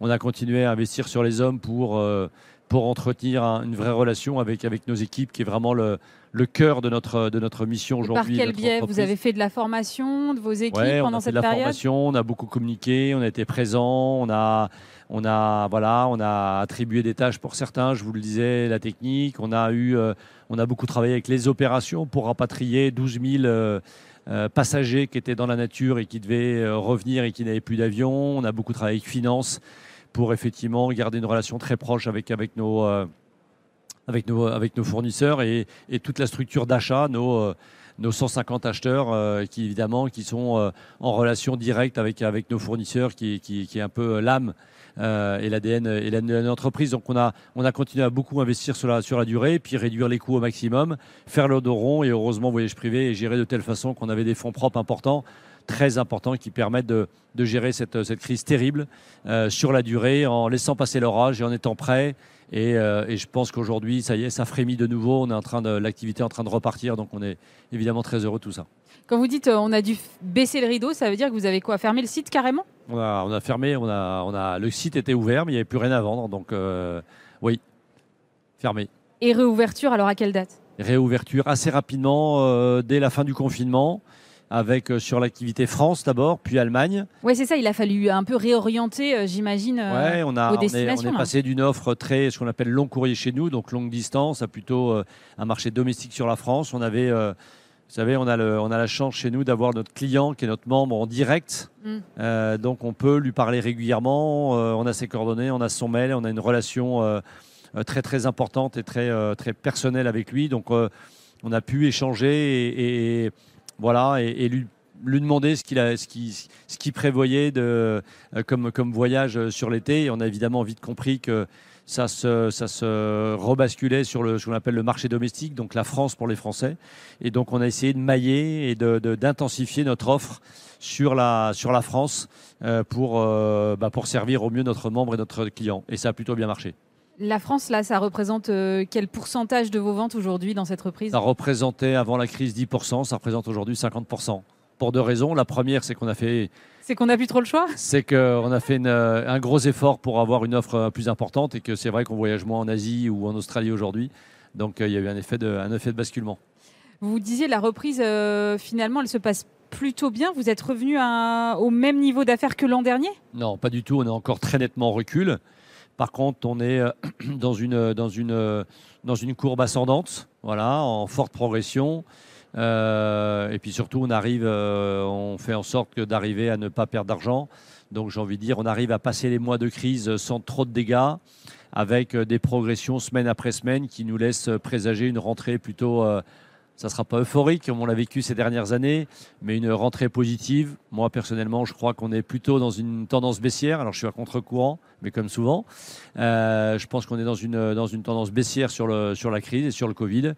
on a continué à investir sur les hommes pour, euh, pour entretenir une vraie relation avec, avec nos équipes, qui est vraiment le, le cœur de notre, de notre mission aujourd'hui. Par quel biais Vous avez fait de la formation de vos équipes pendant cette période On a fait de la formation, on a beaucoup communiqué, on a été présent, on a, on a, voilà, on a attribué des tâches pour certains, je vous le disais, la technique. On a, eu, euh, on a beaucoup travaillé avec les opérations pour rapatrier 12 000 euh, euh, passagers qui étaient dans la nature et qui devaient revenir et qui n'avaient plus d'avion. On a beaucoup travaillé avec Finance pour effectivement garder une relation très proche avec, avec nos avec nos fournisseurs et, toute la structure d'achat, nos, nos 150 acheteurs qui évidemment sont en relation directe avec, nos fournisseurs, qui, qui, est un peu l'âme euh, et l'ADN et de l'entreprise. Donc on a, on a continué à beaucoup investir sur la, sur la durée, puis réduire les coûts au maximum, faire le dos rond et heureusement voyage privé et gérer de telle façon qu'on avait des fonds propres importants très importants qui permettent de, de gérer cette, cette, crise terrible euh, sur la durée en laissant passer l'orage et en étant prêt. Et, euh, et je pense qu'aujourd'hui, ça y est, ça frémit de nouveau. On est en train de l'activité est en train de repartir, donc on est évidemment très heureux de tout ça. Quand vous dites on a dû baisser le rideau, ça veut dire que vous avez quoi Fermé le site carrément? On a, fermé, on a, on a, le site était ouvert, mais il n'y avait plus rien à vendre. Donc, euh, oui, fermé. Et réouverture, alors à quelle date? Réouverture assez rapidement, euh, dès la fin du confinement. Avec sur l'activité France d'abord, puis Allemagne. Oui, c'est ça. Il a fallu un peu réorienter, j'imagine, ouais, on a, on est, passé d'une offre très, ce qu'on appelle long courrier chez nous, donc longue distance, à plutôt un marché domestique sur la France. On avait vous savez, on a, le, on a la chance chez nous d'avoir notre client qui est notre membre en direct. Mm. Euh, donc on peut lui parler régulièrement. Euh, on a ses coordonnées, on a son mail, on a une relation euh, très très importante et très, très personnelle avec lui. Donc on a pu échanger et, voilà, et, lui, demander ce qu'il prévoyait de, comme, voyage sur l'été. On a évidemment vite compris que ça se, rebasculait sur ce qu'on appelle le marché domestique, donc la France pour les Français. Et donc on a essayé de mailler et d'intensifier notre offre sur la, France euh, euh, bah, pour servir au mieux notre membre et notre client. Et ça a plutôt bien marché. La France, là, ça représente euh, quel pourcentage de vos ventes aujourd'hui dans cette reprise? Ça représentait avant la crise 10%, ça représente aujourd'hui 50%. Pour deux raisons. La première, c'est qu'on a fait c'est qu'on n'a plus trop le choix? C'est qu'on a fait un gros effort pour avoir une offre plus importante et que c'est vrai qu'on voyage moins en Asie ou en Australie aujourd'hui. Donc euh, il y a eu un effet de, un effet de basculement. Vous disiez la reprise, euh, finalement, elle se passe plutôt bien. Vous êtes revenu au même niveau d'affaires que l'an dernier? Non, pas du tout. On est encore très nettement en recul. Par contre, on est euh, dans une, dans une, courbe ascendante, voilà, en forte progression. Euh, et puis surtout, on euh, fait en sorte d'arriver à ne pas perdre d'argent. Donc j'ai envie de dire, on arrive à passer les mois de crise sans trop de dégâts, avec euh, des progressions semaine après semaine qui nous laissent présager une rentrée plutôt, ça ne sera pas euphorique comme on l'a vécu ces dernières années, mais une rentrée positive. Moi personnellement, je crois qu'on est plutôt dans une tendance baissière. Alors je suis à contre-courant, mais comme souvent, je pense qu'on est dans une, tendance baissière sur, sur la crise et sur le Covid.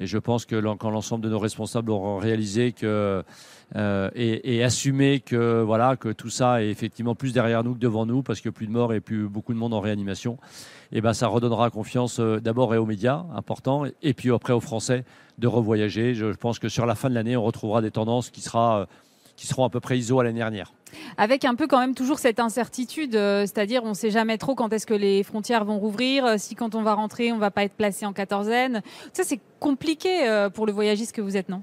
Et je pense que quand l'ensemble de nos responsables auront réalisé que, euh, et, assumé que, voilà, que tout ça est effectivement plus derrière nous que devant nous, parce que plus de morts et plus beaucoup de monde en réanimation, et eh ben ça redonnera confiance euh, d'abord aux médias, important, et puis après aux Français de revoyager. Je pense que sur la fin de l'année, on retrouvera des tendances qui, sera, qui seront à peu près ISO à l'année dernière. Avec un peu quand même toujours cette incertitude, euh, c'est-à-dire on ne sait jamais trop quand est-ce que les frontières vont rouvrir, euh, si quand on va rentrer on va pas être placé en quatorzaine. Ça c'est compliqué euh, pour le voyagiste que vous êtes, non?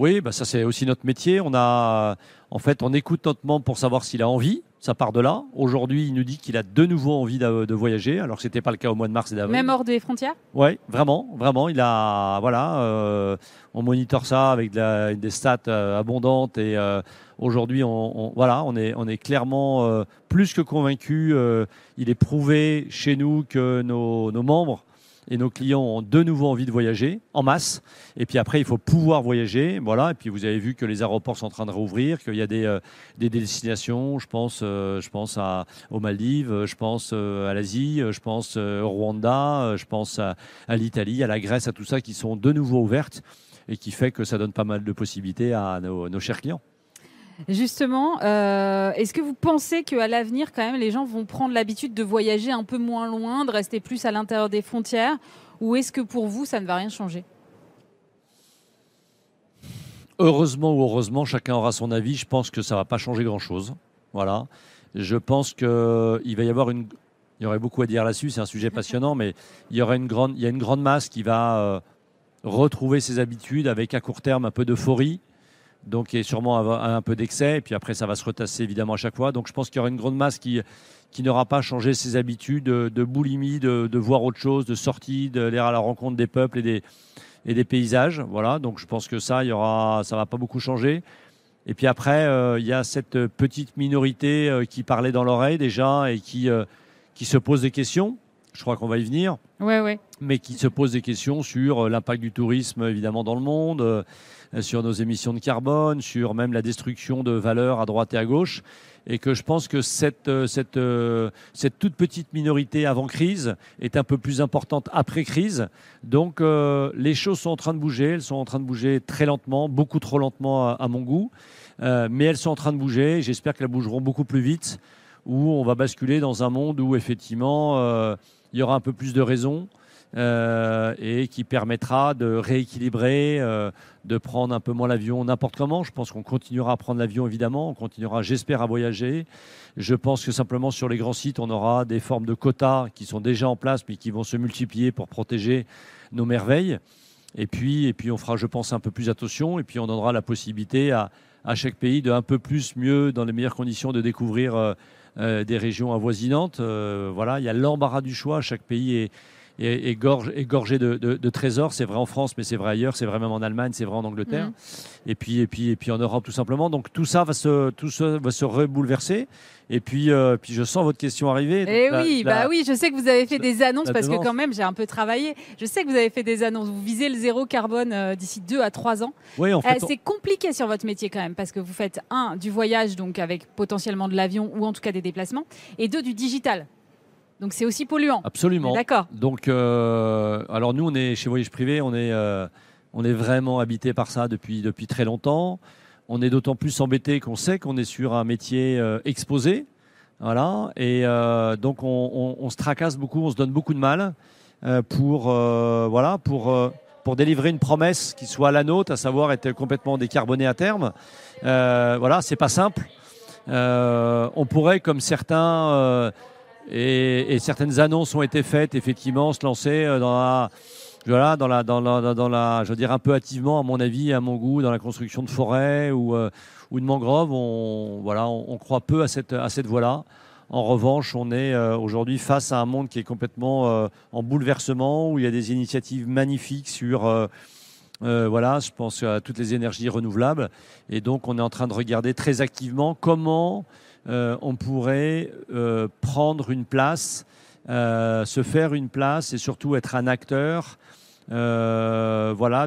Oui, bah ça c'est aussi notre métier. On a, en fait, on écoute notre membre pour savoir s'il a envie. Ça part de là. Aujourd'hui, il nous dit qu'il a de nouveau envie de, voyager, alors que c'était pas le cas au mois de mars et d'avril. Même hors des frontières? Oui, vraiment, vraiment. Il a, voilà, on monitore ça avec des stats abondantes et Aujourd'hui, on, voilà, on est, on est clairement euh, plus que convaincu. Euh, il est prouvé chez nous que nos, membres et nos clients ont de nouveau envie de voyager en masse. Et puis après, il faut pouvoir voyager. Voilà. Et puis vous avez vu que les aéroports sont en train de rouvrir, qu'il y a des, euh, des destinations. Je pense, je pense à, aux Maldives, je pense à l'Asie, je pense au Rwanda, je pense à, l'Italie, à la Grèce, à tout ça qui sont de nouveau ouvertes et qui fait que ça donne pas mal de possibilités à nos chers clients. Justement, euh, est-ce que vous pensez qu'à l'avenir, quand même, les gens vont prendre l'habitude de voyager un peu moins loin, de rester plus à l'intérieur des frontières Ou est-ce que pour vous, ça ne va rien changer? Heureusement ou heureusement, chacun aura son avis. Je pense que ça ne va pas changer grand-chose. Voilà. Je pense qu'il va y avoir une. Il y aurait beaucoup à dire là-dessus, c'est un sujet passionnant, mais il y, aura une grande, il y a une grande masse qui va euh, retrouver ses habitudes avec à court terme un peu d'euphorie, donc il y a sûrement un, peu d'excès, et puis après ça va se retasser évidemment à chaque fois. Donc je pense qu'il y aura une grande masse qui, qui n'aura pas changé ses habitudes de, boulimie, de, voir autre chose, de sortie, d'aller à la rencontre des peuples et des, et des paysages. Voilà, donc je pense que ça, il y aura, ça va pas beaucoup changer. Et puis après, euh, il y a cette petite minorité euh, qui parlait dans l'oreille déjà et qui, euh, qui se pose des questions. Je crois qu'on va y venir. Ouais, ouais. Mais qui se pose des questions sur l'impact du tourisme évidemment dans le monde sur nos émissions de carbone, sur même la destruction de valeurs à droite et à gauche. Et que je pense que cette, euh, cette, euh, cette toute petite minorité avant crise est un peu plus importante après crise. Donc les choses sont en train de bouger, elles sont en train de bouger très lentement, beaucoup trop lentement à, mon goût, mais elles sont en train de bouger. J'espère qu'elles bougeront beaucoup plus vite, où on va basculer dans un monde où effectivement il y aura un peu plus de raison, euh, et qui permettra de rééquilibrer, euh, de prendre un peu moins l'avion n'importe comment. Je pense qu'on continuera à prendre l'avion évidemment, on continuera, j'espère, à voyager. Je pense que simplement sur les grands sites, on aura des formes de quotas qui sont déjà en place, mais qui vont se multiplier pour protéger nos merveilles. Et puis, et puis on fera, je pense, un peu plus attention. Et puis on donnera la possibilité à, à chaque pays de un peu plus, mieux, dans les meilleures conditions, de découvrir euh, des régions avoisinantes. voilà, il y a l'embarras du choix. Chaque pays est, est, gorgé de, trésors. C'est vrai en France, mais c'est vrai ailleurs. C'est vrai même en Allemagne, c'est vrai en Angleterre. Mhm. Et, puis, et, puis, et puis en Europe, tout simplement. Donc tout ça va se, tout ça va se rebouleverser. Et puis, euh, puis je sens votre question arriver. Eh oui, bah oui, je sais que vous avez fait des annonces parce que quand même, j'ai un peu travaillé. Je sais que vous avez fait des annonces. Vous visez le zéro carbone euh, d'ici deux à trois ans. Oui, en fait, euh, c'est compliqué sur votre métier quand même parce que vous faites un du voyage, donc avec potentiellement de l'avion ou en tout cas des déplacements, et deux du digital. Donc c'est aussi polluant. Absolument. D'accord. Donc, euh, alors nous, on est chez Voyage Privé, on est, euh, on est vraiment habité par ça depuis, depuis très longtemps. On est d'autant plus embêté qu'on sait qu'on est sur un métier euh, exposé. Voilà. Et donc on, on, se tracasse beaucoup, on se donne beaucoup de mal pour, voilà, pour, pour délivrer une promesse qui soit la nôtre, à savoir être complètement décarboné à terme. voilà, c'est pas simple. on pourrait, comme certains et, certaines annonces ont été faites, effectivement, se lancer euh, dans la, voilà, dans la, dans la, dans la, je veux dire un peu hâtivement, à mon avis, à mon goût, dans la construction de forêts ou, euh, de mangroves. On, voilà, on, croit peu à cette, à cette voie-là. En revanche, on est euh, aujourd'hui face à un monde qui est complètement en bouleversement, où il y a des initiatives magnifiques sur, voilà, je pense à toutes les énergies renouvelables. Et donc, on est en train de regarder très activement comment on pourrait euh, prendre une place, euh, se faire une place et surtout être un acteur voilà,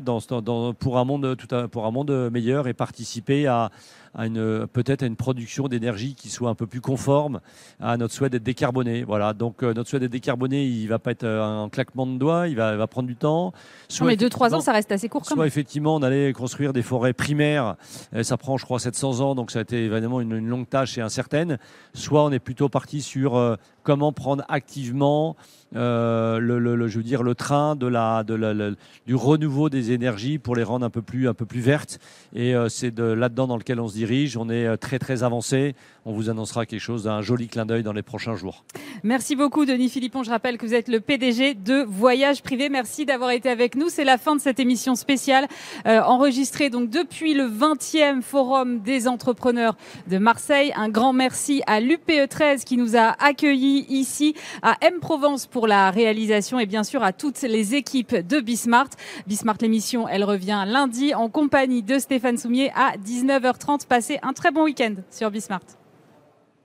monde, pour un monde meilleur et participer à, une, peut-être à une production d'énergie qui soit un peu plus conforme à notre souhait d'être décarboné. Voilà, donc euh, notre souhait d'être décarboné, il va pas être euh, un claquement de doigts, il va, va prendre du temps. Soit mais 2-3 ans, ça reste assez court. Soit effectivement, on allait construire des forêts primaires, ça prend, je crois, 700 ans, donc ça a été évidemment une, longue tâche et incertaine. Soit on est plutôt parti sur euh, comment prendre activement euh, le, je veux dire, le train de la, de du renouveau des énergies pour les rendre un peu plus, un peu plus vertes. Et euh, c'est là-dedans dans lequel on se On est euh, très très avancé. On vous annoncera quelque chose d'un joli clin d'œil dans les prochains jours. Merci beaucoup, Denis Philippon. Je rappelle que vous êtes le PDG de Voyage Privé. Merci d'avoir été avec nous. C'est la fin de cette émission spéciale enregistrée donc depuis le 20e Forum des entrepreneurs de Marseille. Un grand merci à l'UPE 13 qui nous a accueillis ici, à M Provence pour la réalisation et bien sûr à toutes les équipes de Bismart. Bismart, l'émission, elle revient lundi en compagnie de Stéphane Soumier à 19h30. Passez un très bon week-end sur Bismart.